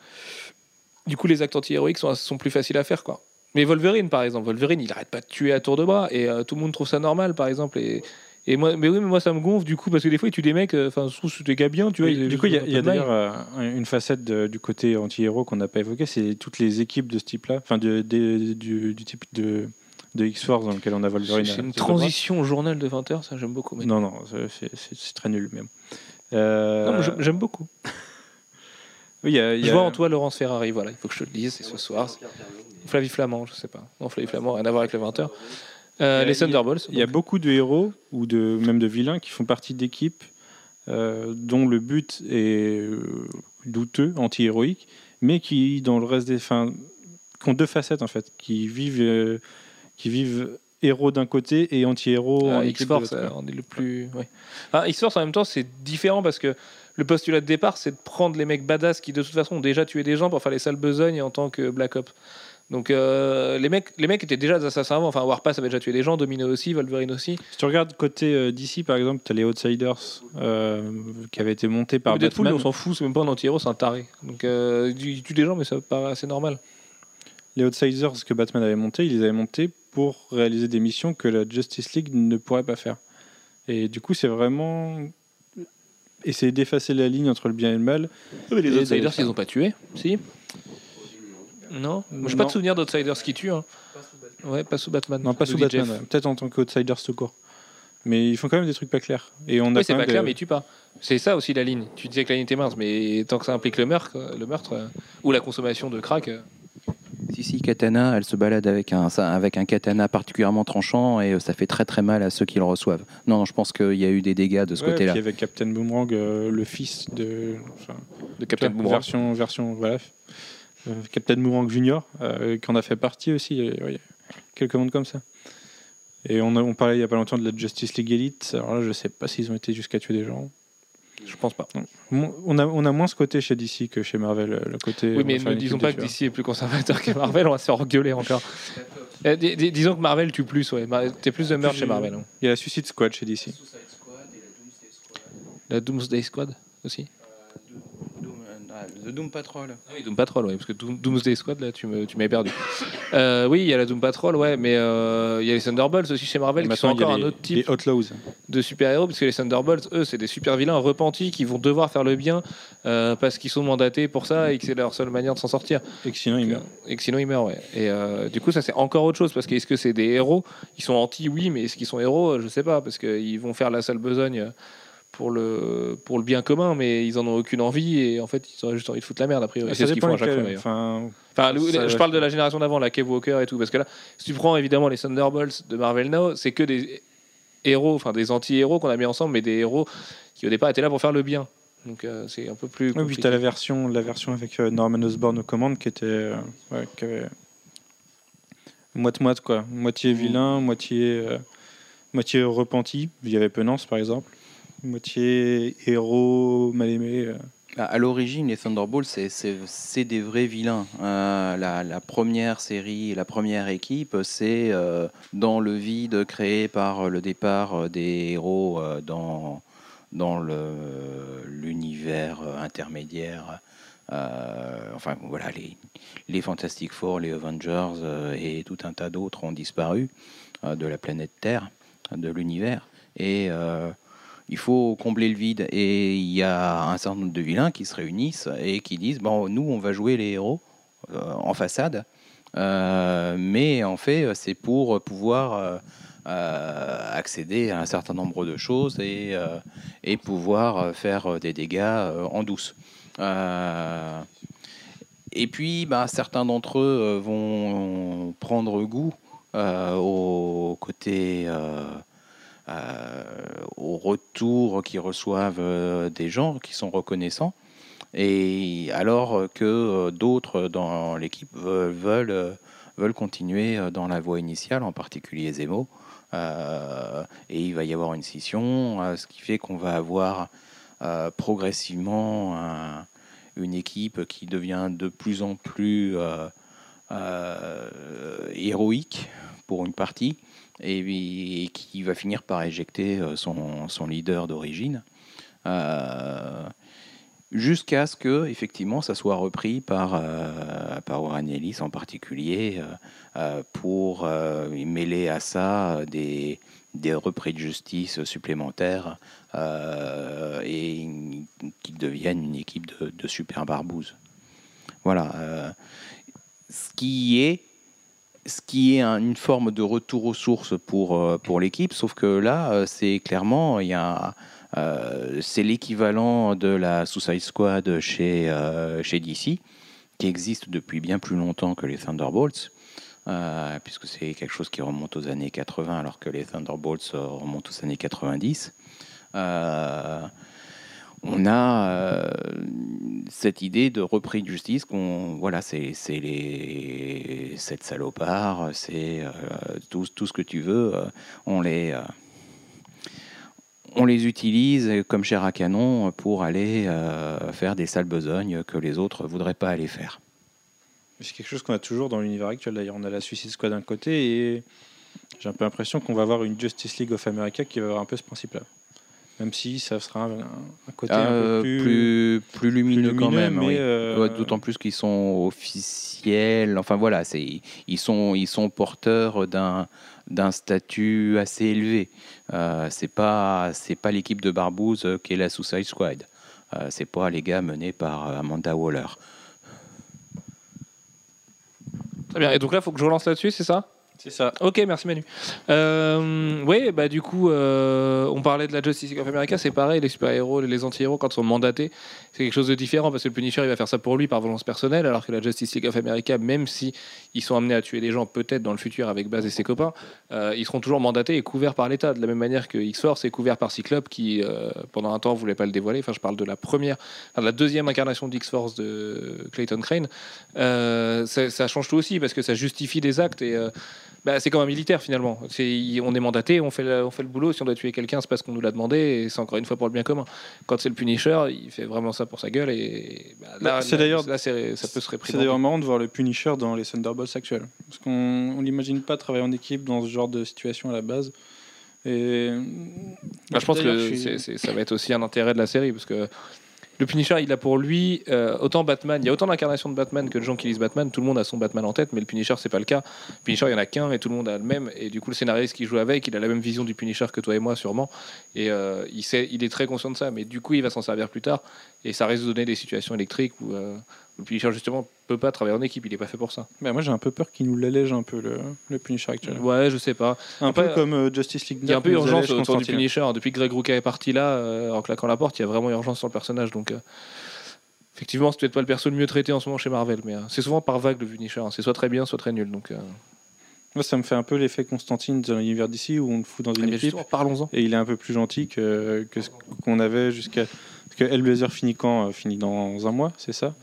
du coup, les actes anti-héroïques sont, sont plus faciles à faire, quoi. Mais Wolverine, par exemple, Wolverine, il arrête pas de tuer à tour de bras et euh, tout le monde trouve ça normal, par exemple. Et, et moi, mais oui, mais moi ça me gonfle du coup parce que des fois il tue des mecs. euh, Enfin, je trouve que c'est des gars bien, tu vois. du coup, il y a, d'ailleurs euh, une facette de- du côté anti-héros qu'on n'a pas évoqué, c'est toutes les équipes de ce type-là, enfin de, de- du, du type de, de X-Force dans lequel on a Wolverine. C'est une transition au journal de 20h, ça j'aime beaucoup. mais- Non, non, c'est- c'est c'est- c'est très nul même. Euh, Non, mais j'aime- beaucoup. oui, il y a- Je vois en toi Laurence Ferrari, voilà, il faut que je te le dise, c'est ce soir. Flavie Flamand, je sais pas. Non, Flavie Flamand, rien à voir avec le 20h. Euh, Il y a- les Thunderbolts. Il y a beaucoup de héros ou de même de vilains qui font partie d'équipes euh, dont le but est euh, douteux, anti-héroïque, mais qui dans le reste des fins qui ont deux facettes en fait, qui vivent euh, qui vivent héros d'un côté et anti-héros Ah, en X-Force, euh, on est le plus. ouais. Ah, X-Force en même temps, c'est différent parce que le postulat de départ, c'est de prendre les mecs badass qui de toute façon ont déjà tué des gens pour faire les sales besognes en tant que Black Ops. Donc euh, les mecs, les mecs étaient déjà des assassins avant. Enfin, Warpath avait déjà tué des gens, Domino aussi, Wolverine aussi. Si tu regardes côté euh, DC par exemple, tu as les Outsiders euh, qui avaient été montés par Mais Deadpool, Batman. on s'en fout, c'est même pas un anti-héros, c'est un taré. Donc il tue des gens, mais ça paraît assez normal. Les Outsiders que Batman avait montés, il les avait montés pour réaliser des missions que la Justice League ne pourrait pas faire. Et du coup, c'est vraiment essayer d'effacer la ligne entre le bien et le mal. les Et d'aller Outsiders, ils ont pas tué Si Non Moi, j'ai pas de souvenir d'Outsiders qui tuent. hein. Ouais, pas sous Batman. Non, pas sous Batman, ouais. peut-être en tant qu'Outsiders tout court. Mais ils font quand même des trucs pas clairs. Et on a Oui, c'est pas clair, des- mais ils tuent pas. C'est ça aussi la ligne. Tu disais que la ligne était mince, mais tant que ça implique le meurtre, le meurtre euh, ou la consommation de crack. euh, Si, si, Katana, elle se balade avec un, ça- avec un katana particulièrement tranchant et euh, ça fait très très mal à ceux qui le reçoivent. Non, je pense qu'il y a eu des dégâts de ce Ouais, côté-là. puis avec Captain Boomerang, euh, le fils de. enfin, de Captain Boomerang. Version, version, voilà. Euh, Captain Boomerang Junior, euh, qui en a fait partie aussi. euh, ouais, quelques mondes comme ça. Et on, a- on parlait il y a pas longtemps de la Justice League Elite. Alors là, je sais pas s'ils ont été jusqu'à tuer des gens. Je pense pas. On a, on a moins ce côté chez DC que chez Marvel, euh, le côté. Oui, mais ne disons pas que. DC est plus conservateur que Marvel, on va se faire engueuler encore. Euh, dis- dis- disons que Marvel tue plus, ouais. Mar- T'es plus de meurtre chez Marvel. hein. Il y a la Suicide Squad chez DC. La Doomsday Squad aussi. The Doom Patrol. Ah oui, Doom Patrol, ouais, parce que Doom, Doomsday Squad, là, tu m'avais perdu. Euh, oui, il y a la Doom Patrol, ouais, mais euh, il y a les Thunderbolts aussi chez Marvel, qui sont encore un autre type de super-héros, parce que les Thunderbolts, eux, c'est des super-vilains repentis qui vont devoir faire le bien euh, parce qu'ils sont mandatés pour ça et que c'est leur seule manière de s'en sortir. Et que sinon ils meurent. Et que sinon ils meurent, ouais. Et du coup, ça, c'est encore autre chose, parce que est-ce que c'est des héros Ils sont anti, oui, mais est-ce qu'ils sont héros? Je sais pas, parce qu'ils vont faire la sale besogne pour le, pour le bien commun, mais ils en ont aucune envie et en fait ils ont juste envie de foutre la merde a priori. C'est ce qu'ils font à chaque fois. Enfin, enfin je parle de la génération d'avant, la Cave Walker et tout, parce que là, si tu prends évidemment les Thunderbolts de Marvel Now, c'est que des héros, enfin des anti-héros qu'on a mis ensemble, mais des héros qui au départ étaient là pour faire le bien. Donc euh, c'est un peu plus. Oui, puis tu as la version, la version avec euh, Norman Osborn aux commandes qui était. Euh, ouais, qui avait moite-moite quoi. Moitié mmh. vilain, moitié, moitié repenti. Il y avait Penance par exemple moitié héros mal aimé. Euh. Bah, à l'origine, les Thunderbolts, c'est des vrais vilains. Euh, la, première série, la première équipe, c'est euh, dans le vide créé par le départ des héros dans, dans l'univers intermédiaire. enfin, voilà, les, les Fantastic Four, les Avengers et tout un tas d'autres ont disparu de la planète Terre, de l'univers. Et il faut combler le vide. Et il y a un certain nombre de vilains qui se réunissent et qui disent bon, nous, on va jouer les héros euh, en façade, euh, mais en fait, c'est pour pouvoir euh, accéder à un certain nombre de choses et, pouvoir faire des dégâts en douce. et puis, bah, certains d'entre eux vont prendre goût au côté au retour qu'ils reçoivent euh, des gens qui sont reconnaissants. Et alors que euh, d'autres dans l'équipe veulent, veulent continuer dans la voie initiale, en particulier Zemo. et il va y avoir une scission, ce qui fait qu'on va avoir progressivement une équipe qui devient de plus en plus héroïque pour une partie, et, qui va finir par éjecter euh, son, leader d'origine. Euh, jusqu'à ce que effectivement ça soit repris par, euh, par Warren en particulier pour mêler à ça des, des repris de justice supplémentaires et qui deviennent une équipe de, de super barbouzes. Voilà. ce qui est ce qui est une forme de retour aux sources pour, euh, pour l'équipe, sauf que là, euh, c'est clairement, il y a, euh, c'est l'équivalent de la Suicide Squad chez, chez DC, qui existe depuis bien plus longtemps que les Thunderbolts, puisque c'est quelque chose qui remonte aux années 80, alors que les Thunderbolts remontent aux années 90 on a euh, cette idée de repris de justice qu'on voilà c'est les cette salopard c'est euh, tout, ce que tu veux euh, on les utilise comme chair à canon pour aller faire des sales besognes que les autres voudraient pas aller faire. C'est quelque chose qu'on a toujours dans l'univers actuel. D'ailleurs, on a la Suicide Squad d'un côté et j'ai un peu l'impression qu'on va avoir une Justice League of America qui va avoir un peu ce principe-là même si ça sera un, côté un peu euh, plus, plus, lumineux, quand même. Euh, d'autant plus qu'ils sont officiels. Enfin voilà, c'est ils sont ils sont porteurs d'un d'un statut assez élevé. Euh, c'est pas c'est pas l'équipe de Barbouze qui est la Suicide Squad. Euh, c'est pas les gars menés par Amanda Waller. Très bien. Et donc là, il faut que je relance là-dessus, c'est ça? C'est ça. Ok, merci Manu. Euh, oui, bah du coup, euh, on parlait de la Justice League of America, c'est pareil, les super-héros, les anti-héros, quand ils sont mandatés, c'est quelque chose de différent parce que le Punisher, il va faire ça pour lui par volonté personnelle, alors que la Justice League of America, même si ils sont amenés à tuer des gens peut-être dans le futur avec Baz et ses copains, euh, ils seront toujours mandatés et couverts par l'État, de la même manière que X-Force est couvert par Cyclope, qui pendant un temps voulait pas le dévoiler. Enfin, je parle de la première, de la deuxième incarnation d'X-Force de Clayton Crane. Ça, ça, change tout aussi parce que ça justifie des actes et bah, c'est comme un militaire finalement. On est mandaté, on fait, le, on fait le boulot. Si on doit tuer quelqu'un, c'est parce qu'on nous l'a demandé et c'est encore une fois pour le bien commun. Quand c'est le Punisher, il fait vraiment ça pour sa gueule et bah, là, c'est d'ailleurs, ça peut se réprimer. C'est d'ailleurs marrant de voir le Punisher dans les Thunderbolts actuels. Parce qu'on l'imagine pas travailler en équipe dans ce genre de situation à la base. Et... Bah, je pense que ça va être aussi un intérêt de la série parce que le Punisher, il a pour lui euh, autant Batman. Il y a autant d'incarnations de Batman que de gens qui lisent Batman. Tout le monde a son Batman en tête, mais le Punisher, c'est pas le cas. Le Punisher, il y en a qu'un et tout le monde a le même. Et du coup, le scénariste qui joue avec, il a la même vision du Punisher que toi et moi, sûrement. Et euh, il, sait, il est très conscient de ça, mais du coup, il va s'en servir plus tard. Et ça risque de des situations électriques où euh, le Punisher, justement, peut pas travailler en équipe. Il est pas fait pour ça. Mais moi, j'ai un peu peur qu'il nous l'allège un peu, le, le Punisher actuel. Ouais, je sais pas. Un Après, peu comme euh, Justice League Il y a un peu urgence autour du. Punisher. Depuis que Greg Rucka est parti là, euh, en claquant la porte, il y a vraiment urgence sur le personnage. Donc, euh, effectivement, c'est peut-être pas le perso le mieux traité en ce moment chez Marvel, mais euh, c'est souvent par vague le Punisher. hein. C'est soit très bien, soit très nul. Donc, Moi, ça me fait un peu l'effet Constantine dans l'univers d'ici où on le fout dans une bien, équipe parlons-en. et il est un peu plus gentil que, que ce qu'on avait jusqu'à. Parce que Hellblazer finit quand Finit dans un mois, c'est ça?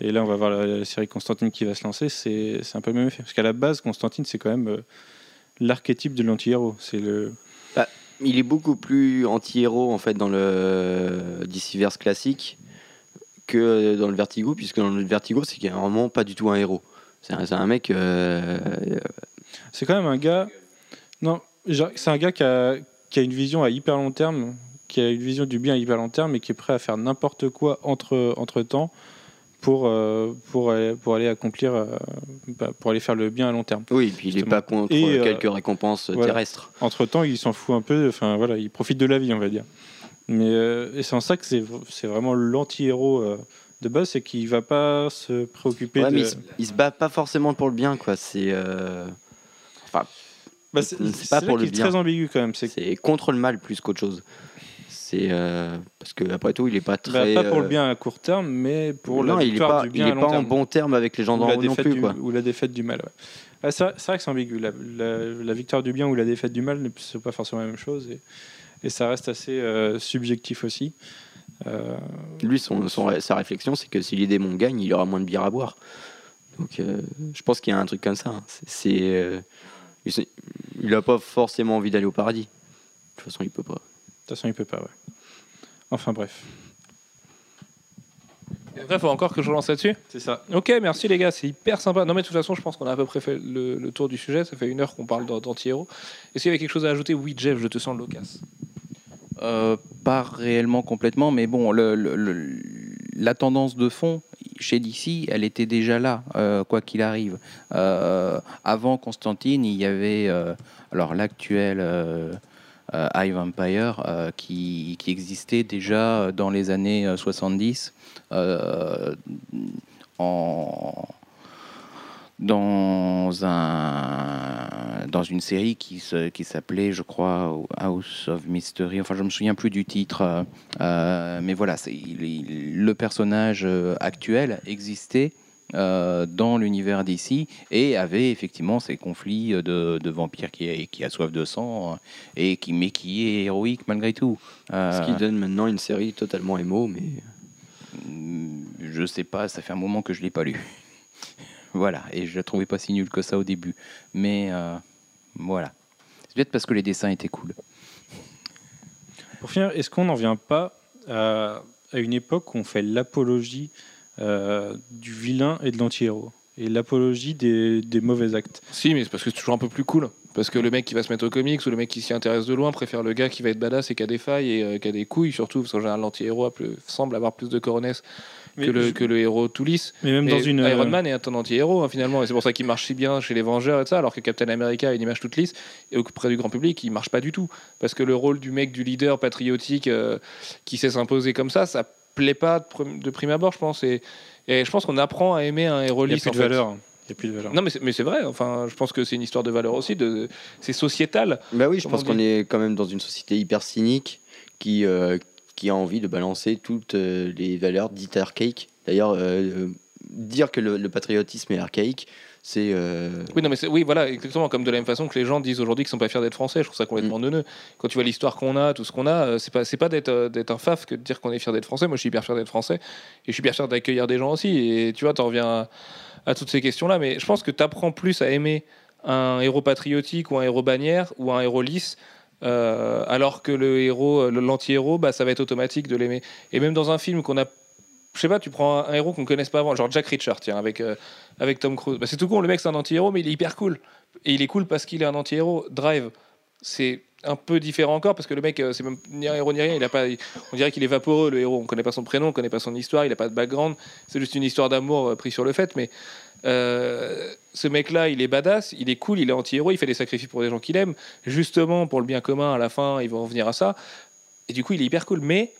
Et là, on va voir la, la série Constantine qui va se lancer. C'est un peu le même effet. Parce qu'à la base, Constantine, c'est quand même euh, l'archétype de l'anti-héros. C'est le. Il est beaucoup plus anti-héros en fait dans le DCverse classique que dans le Vertigo, puisque dans le Vertigo, c'est vraiment pas du tout un héros. C'est un, mec. euh, C'est quand même un gars. Non, c'est un gars qui a, qui a une vision à hyper long terme, qui a une vision du bien à hyper long terme, et qui est prêt à faire n'importe quoi entre, entre temps pour, euh, pour, aller, pour aller accomplir, euh, bah, pour aller faire le bien à long terme. Oui, et puis il est Justement. pas contre Et, euh, quelques récompenses voilà. terrestres. Entre temps, il s'en fout un peu. Enfin voilà, il profite de la vie, on va dire. Mais euh, c'est en ça que c'est, c'est vraiment l'anti-héros euh, de base, c'est qu'il va pas se préoccuper Ouais, de. mais il, il se bat pas forcément pour le bien, quoi. C'est euh, Bah, c'est, c'est c'est pas pour le bien. très ambigu quand même. C'est c'est contre le mal plus qu'autre chose. C'est euh, parce que après tout, il est pas bah, très. pas pour le euh, bien à court terme, mais pour non, la il est victoire pas, du il bien est à long pas en bon terme avec les gens d'en haut non plus, du, quoi. ou la défaite du mal. ouais. Ah, c'est vrai c'est que c'est ambigu. La, la- la victoire du bien ou la défaite du mal, ne sont pas forcément la même chose. Et, et ça reste assez euh, subjectif aussi. Euh, Lui, son, son- sa réflexion, c'est que si les démons gagnent, il aura moins de bière à boire. Donc, je pense qu'il y a un truc comme ça. hein. C'est, c'est, il s'est- il a pas forcément envie d'aller au paradis. De toute façon, il peut pas. De toute façon, il peut pas. Ouais. Enfin bref. Après, faut encore que je relance là-dessus. C'est ça. Ok, merci les gars, c'est hyper sympa. Non, mais de toute façon, je pense qu'on a à peu près fait le, le tour du sujet. Ça fait une heure qu'on parle d'an- d'anti-héros. Est-ce qu'il y avait quelque chose à ajouter? Oui, Jeff, je te sens loquace. Euh, pas réellement complètement, mais bon, le- le- le- la tendance de fond chez DC, elle était déjà là, euh, quoi qu'il arrive. Euh, avant Constantine, il y avait euh, alors l'actuel High Vampire euh, qui, existait déjà dans les années euh, 70 euh, en dans un dans une série qui s'appelait je crois House of Mystery. Enfin je me souviens plus du titre euh, euh, mais voilà le personnage euh, actuel existait euh, dans l'univers d'ici et avait effectivement ces conflits de, de vampires qui a, qui a soif de sang euh, et qui mais qui est héroïque malgré tout Euh, Ce qui donne maintenant une série totalement émo, mais Mm, Je sais pas, ça fait un moment que je l'ai pas lu. voilà, et je la trouvais pas si nulle que ça au début. Mais euh, voilà. C'est peut-être parce que les dessins étaient cool. Pour finir, est-ce qu'on n'en vient pas à, à une époque où on fait l'apologie euh, du vilain et de l'anti-héros et l'apologie des, des mauvais actes Si, mais c'est parce que c'est toujours un peu plus cool. Parce que le mec qui va se mettre aux comics ou le mec qui s'y intéresse de loin préfère le gars qui va être badass et qui a des failles et euh, qui a des couilles, surtout parce qu'en général, l'anti-héros semble avoir plus de coronesse que, Mais le, je- que le héros tout lisse. Mais même dans une. Iron euh, Man est un anti-héros hein, finalement, et c'est pour ça qu'il marche si bien chez les Vengeurs et ça, alors que Captain America a une image toute lisse et auprès du grand public, il marche pas du tout. Parce que le rôle du mec, du leader patriotique euh, qui sait s'imposer comme ça, ça plaît pas de, prim- de prime abord, je pense. Et, et je pense qu'on apprend à aimer un héros Il n'y a lisse. plus en de fait. valeur. Il y a plus de valeur. Non, mais c'est, mais c'est vrai. Enfin, je pense que c'est une histoire de valeur aussi. De, c'est sociétal. bah oui, je pense on qu'on est quand même dans une société hyper cynique qui, euh, qui a envie de balancer toutes euh, les valeurs dites archaïques. D'ailleurs, euh, euh, dire que le, le patriotisme est archaïque, c'est euh, Oui, non, mais oui, voilà, exactement comme de la même façon que les gens disent aujourd'hui qu'ils sont pas fiers d'être français. Je trouve ça complètement neuneux. Quand tu vois l'histoire qu'on a, tout ce qu'on a, euh, c'est pas, c'est pas d'être, euh, d'être un faf que de dire qu'on est fier d'être français. Moi, je suis hyper fier d'être français et je suis hyper fier d'accueillir des gens aussi. Et tu vois, t'en reviens à, à toutes ces questions-là. Mais je pense que tu apprends plus à aimer un héros patriotique ou un héros bannière ou un héros lisse. euh, alors que le héros, l'anti-héros, bah, ça va être automatique de l'aimer. Et même dans un film qu'on a, je sais pas, tu prends un, héros qu'on connaisse pas avant, genre Jack Reacher, tiens, avec, euh, avec Tom Cruise. Bah, c'est tout con, le mec c'est un anti-héros, mais il est hyper cool. Et il est cool parce qu'il est un anti-héros. Drive, c'est un peu différent encore parce que le mec, euh, c'est même ni un héros ni rien. Il a pas, on dirait qu'il est vaporeux le héros. On connaît pas son prénom, on connaît pas son histoire, il a pas de background. C'est juste une histoire d'amour euh, pris sur le fait. Mais euh, ce mec-là, il est badass, il est cool, il est anti-héros, il fait des sacrifices pour des gens qu'il aime. Justement, pour le bien commun, à la fin, ils vont revenir à ça. Et du coup, il est hyper cool. Mais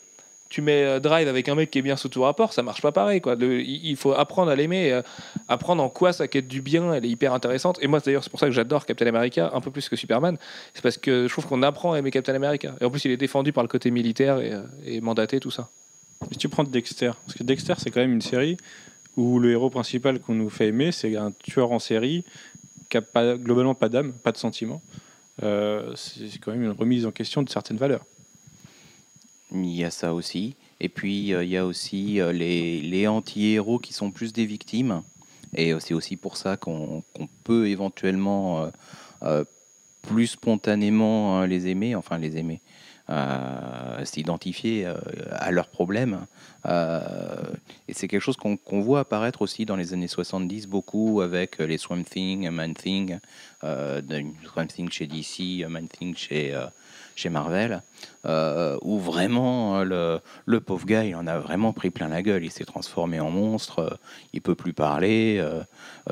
tu mets euh, Drive avec un mec qui est bien sous tout rapport, ça marche pas pareil. Quoi. il faut apprendre à l'aimer, euh, apprendre en quoi sa quête du bien, elle est hyper intéressante. Et moi, d'ailleurs, c'est pour ça que j'adore Captain America un peu plus que Superman. C'est parce que je trouve qu'on apprend à aimer Captain America. Et en plus, il est défendu par le côté militaire et, et mandaté, tout ça. Si tu prends Dexter, parce que Dexter, c'est quand même une série où le héros principal qu'on nous fait aimer, c'est un tueur en série qui n'a pas, globalement pas d'âme, pas de sentiment. Euh, c'est quand même une remise en question de certaines valeurs. Il y a ça aussi. Et puis, euh, il y a aussi euh, les, les anti-héros qui sont plus des victimes. Et c'est aussi pour ça qu'on peut éventuellement plus spontanément les aimer, enfin les aimer, s'identifier à leurs problèmes. Euh, et c'est quelque chose qu'on voit apparaître aussi dans les années 70 beaucoup avec les Swamp Thing, Man Thing, euh, Swamp Thing chez DC, Man Thing chez, euh, chez Marvel, euh, où vraiment le, le, pauvre gars, il en a vraiment pris plein la gueule. Il s'est transformé en monstre, il peut plus parler,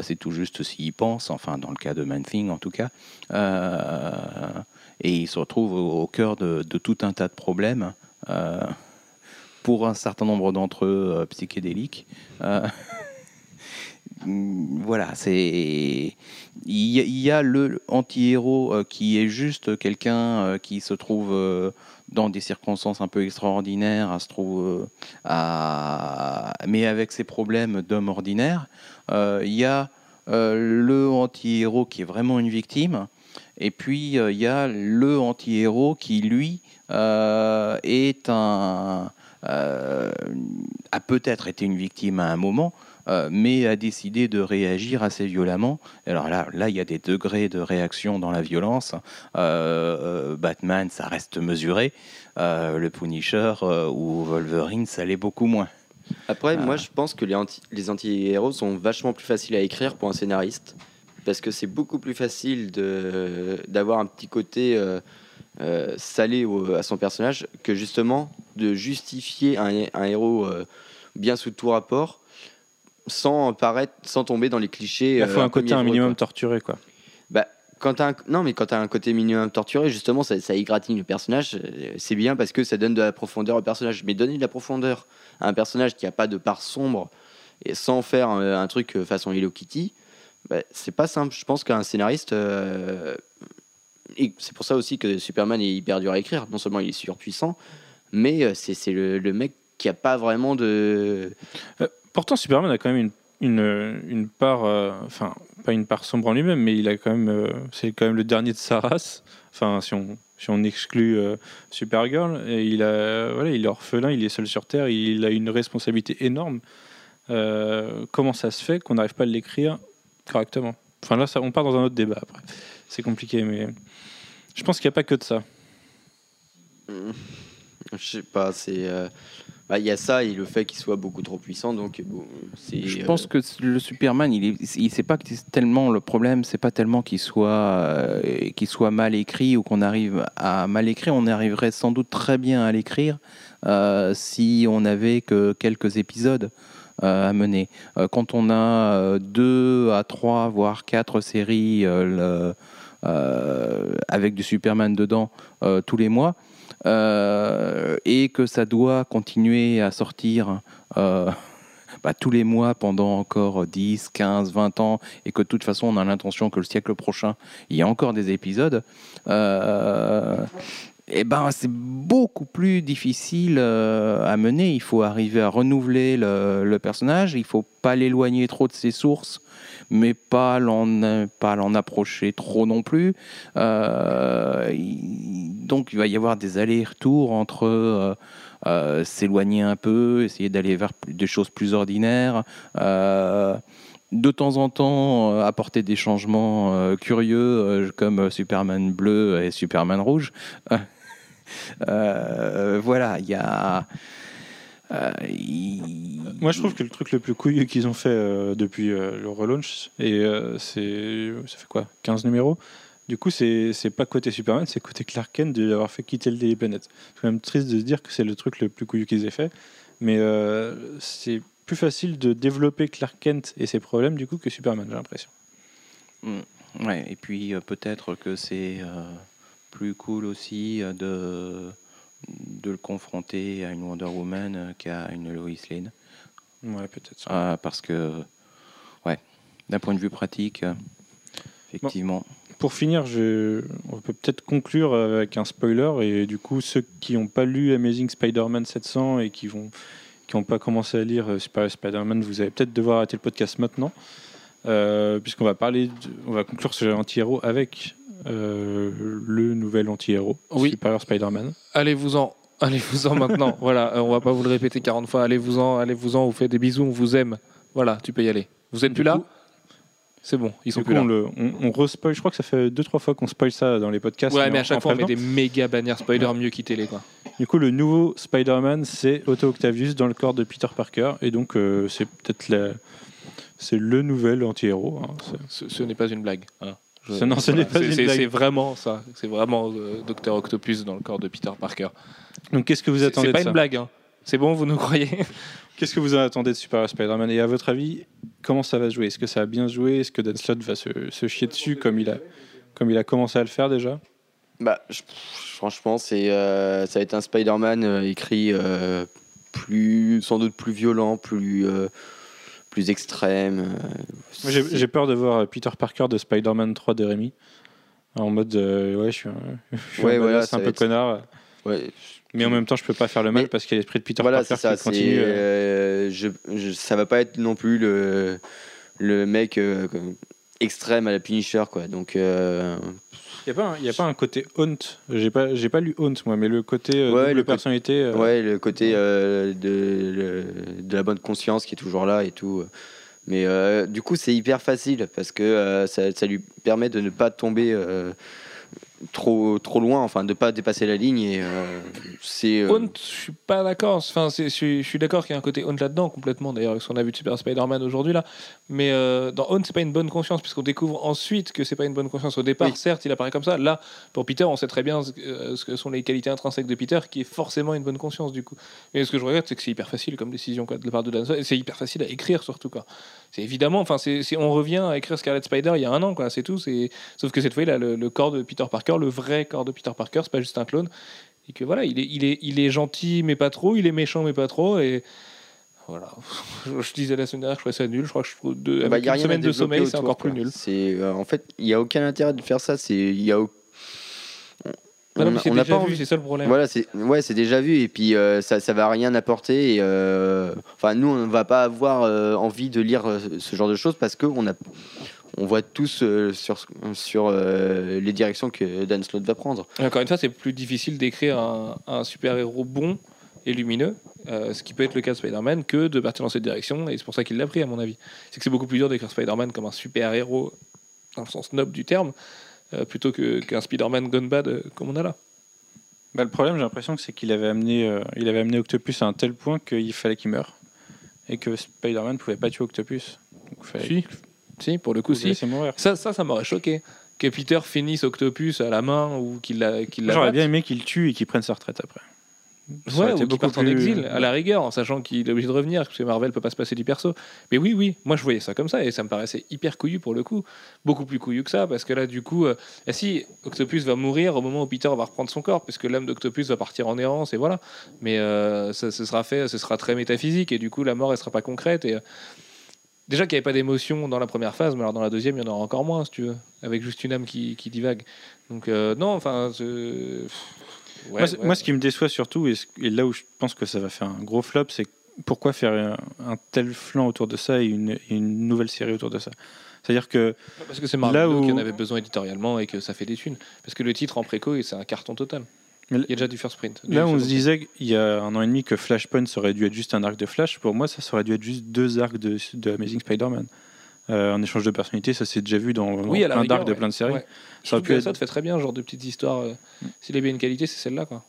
c'est tout juste s'il pense, enfin dans le cas de Man Thing en tout cas. et il se retrouve au, cœur de, tout un tas de problèmes pour un certain nombre d'entre eux euh, psychédéliques. Euh, voilà, c'est il y, a le anti-héros euh, qui est juste quelqu'un qui se trouve dans des circonstances un peu extraordinaires, se trouve mais avec ses problèmes d'homme ordinaire. Il y a le anti-héros qui est vraiment une victime. Et puis il y a le anti-héros qui lui est un euh, a peut-être été une victime à un moment, euh, mais a décidé de réagir assez violemment. Alors là, là, il y a des degrés de réaction dans la violence. Euh, Batman, ça reste mesuré. le Punisher ou Wolverine, ça l'est beaucoup moins. Après, moi, je pense que les, anti les anti-héros sont vachement plus faciles à écrire pour un scénariste, parce que c'est beaucoup plus facile d'avoir un petit côté euh, salé à son personnage que justement de justifier un, héros euh, bien sous tout rapport sans paraître, sans tomber dans les clichés. Il faut euh, un côté un minimum torturé, quoi. Bah, quand as un, non, mais quand tu as un côté minimum torturé, justement, ça, ça égratigne le personnage. C'est bien parce que ça donne de la profondeur au personnage. Mais donner de la profondeur à un personnage qui a pas de part sombre et sans faire un, truc façon Hello Kitty, bah, c'est pas simple. Je pense qu'un scénariste et c'est pour ça aussi que Superman est hyper dur à écrire. Non seulement il est surpuissant, mais euh, c'est le, le, mec qui a pas vraiment de. Euh, pourtant, Superman a quand même une, une, une part, euh, enfin, pas une part sombre en lui-même, mais il a quand même, c'est quand même le dernier de sa race. Enfin, si on, si on exclut Supergirl, et il, a, voilà, il est orphelin, il est seul sur Terre, il a une responsabilité énorme. comment ça se fait qu'on n'arrive pas à l'écrire correctement? Enfin, là, ça, on part dans un autre débat après. C'est compliqué, mais je pense qu'il n'y a pas que de ça. Je sais pas, c'est. Euh, bah, il y a ça et le fait qu'il soit beaucoup trop puissant, donc c'est. Je pense euh, que le Superman, il, est, il sait pas que c'est tellement le problème, c'est pas tellement qu'il soit, euh, qu'il soit mal écrit ou qu'on arrive à mal écrire. On arriverait sans doute très bien à l'écrire si on n'avait que quelques épisodes. à mener. quand on a deux à trois, voire quatre séries le, euh, avec du Superman dedans euh, tous les mois, euh, et que ça doit continuer à sortir. Bah, tous les mois pendant encore 10, 15, 20 ans, et que de toute façon on a l'intention que le siècle prochain, il y a encore des épisodes, et eh ben, c'est beaucoup plus difficile à mener. Il faut arriver à renouveler le, personnage, il faut pas l'éloigner trop de ses sources mais pas l'en approcher trop non plus. Euh, donc il va y avoir des allers-retours entre euh, euh, s'éloigner un peu, essayer d'aller vers des choses plus ordinaires. de temps en temps, apporter des changements curieux comme Superman bleu et Superman rouge. voilà, il y a euh, Moi, je trouve que le truc le plus couillu qu'ils ont fait euh, depuis euh, le relaunch, et c'est ça fait quoi 15 numéros? Du coup, c'est pas côté Superman, c'est côté Clark Kent de l'avoir fait quitter le Daily Planet. C'est quand même triste de se dire que c'est le truc le plus couillu qu'ils aient fait. Mais euh, c'est plus facile de développer Clark Kent et ses problèmes du coup que Superman, j'ai l'impression. Mm. Ouais, et puis euh, peut-être que c'est euh, plus cool aussi de, de le confronter à une Wonder Woman qu'à une Lois Lane. Ouais, peut-être. Ah, parce que, ouais, d'un point de vue pratique, effectivement. Pour finir, je... on peut peut-être conclure avec un spoiler. Et du coup, ceux qui n'ont pas lu Amazing Spider-Man 700 et qui vont qui n'ont pas commencé à lire euh, Super Spider-Man, vous allez peut-être devoir arrêter le podcast maintenant, euh, puisqu'on va parler, on va conclure ce anti-héros avec euh, le nouvel anti-héros, oui. Superior Spider-Man. Allez-vous-en, allez-vous-en maintenant. voilà, on va pas vous le répéter 40 fois. Allez-vous-en, allez-vous-en. On vous fait des bisous, on vous aime. Voilà, tu peux y aller. Vous êtes plus là c'est bon, ils sont plus là. On, le, on, re-spoil, je crois que ça fait 2-3 fois qu'on spoil ça dans les podcasts. Ouais, mais à chaque fois, on met des méga bannières spoiler mieux quitter les Quoi. Du coup, le nouveau Spider-Man, c'est Otto Octavius dans le corps de Peter Parker. Et donc, euh, c'est peut-être la... c'est le nouvel anti-héros. Hein. Ce, n'est pas une blague. Hein. Non, ce n'est pas une blague. C'est vraiment ça. C'est vraiment euh, Docteur Octopus dans le corps de Peter Parker. Donc, qu'est-ce que vous attendez C'est pas une blague. Hein. C'est bon, vous nous croyez? Qu'est-ce que vous en attendez de Super Spider-Man? Et à votre avis, comment ça va jouer? Est-ce que ça va bien jouer Est-ce que Dan Slott va se, se, chier dessus comme il, a, comme il a commencé à le faire déjà? Bah, franchement, c'est, euh, ça va être un Spider-Man euh, écrit euh, plus, sans doute plus violent, plus, plus extrême. j'ai, peur de voir Peter Parker de Spider-Man 3 de Rémi. En mode, ouais, je suis un, je ouais, voilà, un peu connard. Ouais, mais en même temps, je peux pas faire le mal parce qu'il y a l'esprit de Peter voilà, Parker ça, qui continue. Euh... Je, je, ça va pas être non plus le, le mec euh, extrême à la Punisher, quoi. Donc. Euh... Il n'y a, a, pas un côté haunt. J'ai pas, j'ai pas lu haunt, moi, mais le côté euh, ouais, double personnalité. Euh, ouais, le côté euh, de, de la bonne conscience qui est toujours là et tout. Mais du coup, c'est hyper facile parce que ça, ça, lui permet de ne pas tomber trop trop loin, enfin de pas dépasser la ligne et euh, c'est. Euh... je suis pas d'accord. Enfin, je suis, d'accord qu'il y a un côté Hunt là-dedans complètement. D'ailleurs, avec ce qu'on a vu de Super Spider-Man aujourd'hui là, mais euh, dans Hunt c'est pas une bonne conscience puisqu'on découvre ensuite que c'est pas une bonne conscience. Au départ, certes, il apparaît comme ça. Là, pour Peter, on sait très bien ce que sont les qualités intrinsèques de Peter, qui est forcément une bonne conscience du coup. Mais ce que je regrette, c'est que c'est hyper facile comme décision quoi, de la part de Dan. C'est hyper facile à écrire surtout quoi. C'est évidemment, enfin, c'est on revient à écrire Scarlet Spider il y a un an quoi, c'est tout. C'est sauf que cette fois, a le, le corps de Peter Parker le vrai corps de Peter Parker, c'est pas juste un clone. Et que voilà, il est, il est, il est gentil mais pas trop, il est méchant mais pas trop. Et voilà, je disais la semaine dernière, je trouvais ça nul. Je crois que je trouve deux, bah, avec une semaine de sommeil, c'est encore plus nul. C'est euh, en fait, il y a aucun intérêt de faire ça. C'est il y a on, n'a pas vu, c'est ça le problème. Voilà, c'est ouais, c'est déjà vu et puis euh, ça, ça va rien apporter. Euh, enfin, nous, on va pas avoir envie de lire ce genre de choses parce que on a on voit tous euh, sur, sur euh, les directions que Dan Slott va prendre. encore une fois, c'est plus difficile d'écrire un, super-héros bon et lumineux, euh, ce qui peut être le cas de Spider-Man, que de partir dans cette direction, et c'est pour ça qu'il l'a pris, à mon avis. C'est que c'est beaucoup plus dur d'écrire Spider-Man comme un super-héros, dans le sens noble du terme, plutôt qu'un Spider-Man gone bad comme on a là. Bah, le problème, j'ai l'impression que c'est qu'il avait amené, il avait amené Octopus à un tel point qu'il fallait qu'il meure, et que Spider-Man ne pouvait pas tuer Octopus. Donc, fallait... Si, pour le coup, si. Ça, ça, ça m'aurait choqué. Que Peter finisse Octopus à la main ou qu'il la, J'aurais bien aimé qu'il tue et qu'il prenne sa retraite après. Ouais, ou qu'il parte en exil, à la rigueur, en sachant qu'il est obligé de revenir, parce que Marvel peut pas se passer du perso. Mais oui, oui, moi je voyais ça comme ça, et ça me paraissait hyper couillu pour le coup. Beaucoup plus couillu que ça, parce que là, du coup, euh, si, Octopus va mourir au moment où Peter va reprendre son corps, puisque l'âme d'Octopus va partir en errance, et voilà. Mais euh, ça, ce sera fait, ce sera très métaphysique, et du coup, la mort, elle sera pas concrète. Et Déjà qu'il n'y avait pas d'émotion dans la première phase, mais alors dans la deuxième, il y en aura encore moins, si tu veux, avec juste une âme qui, qui divague. Donc, euh, non, enfin. Moi, moi, ce qui me déçoit surtout, et, là où je pense que ça va faire un gros flop, c'est pourquoi faire un, tel flanc autour de ça et une, une nouvelle série autour de ça c'est-à-dire que. Parce que c'est Marvel où... qui en avait besoin éditorialement et que ça fait des thunes. Parce que le titre en préco, c'est un carton total. Il y a déjà du first print. Là, on se disait il y a un an et demi que Flashpoint aurait dû être juste un arc de Flash. Pour moi, ça aurait dû être juste deux arcs de, de Amazing Spider-Man. Euh, en échange de personnalité, ça s'est déjà vu dans oui, plein d'arcs de plein de séries. Ça, pu être... ça te fait très bien, genre de petites histoires. Euh, mm. S'il a bien une qualité, c'est celle-là. Quoi.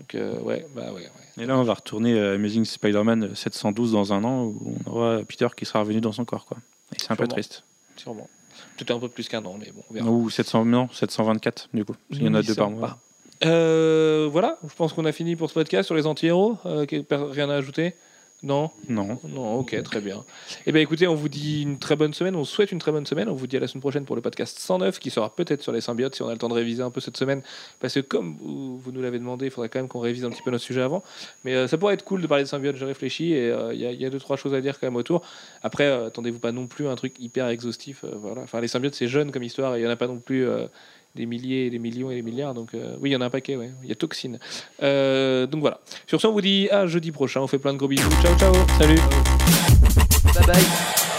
Donc, euh, ouais, bah ouais, Et là, on va retourner à Amazing Spider-Man 712 dans un an où on aura Peter qui sera revenu dans son corps. Quoi. Et c'est un peu triste. Sûrement. Peut-être un peu plus qu'un an, mais bon, on verra. Ou 700, non, 724 du coup. Il y en a deux par mois. Euh, voilà, je pense qu'on a fini pour ce podcast sur les anti-héros. Euh, rien à ajouter? Non Non. Non, ok, très bien. Eh bien, écoutez, on vous dit une très bonne semaine, on souhaite une très bonne semaine. On vous dit à la semaine prochaine pour le podcast 109 qui sera peut-être sur les symbiotes si on a le temps de réviser un peu cette semaine. Parce que, comme vous, nous l'avez demandé, il faudrait quand même qu'on révise un petit peu notre sujet avant. Mais euh, ça pourrait être cool de parler de symbiotes, je réfléchis et euh, il y, a deux, trois choses à dire quand même autour. Après, euh, attendez-vous pas non plus un truc hyper exhaustif. voilà. Enfin, les symbiotes, c'est jeune comme histoire et il n'y en a pas non plus des milliers, des millions et des milliards. Donc euh, oui, il y en a un paquet, ouais. il y a Toxine. Euh, donc voilà. Sur ce, on vous dit à jeudi prochain. On fait plein de gros bisous. Ciao, ciao. Salut. Bye bye.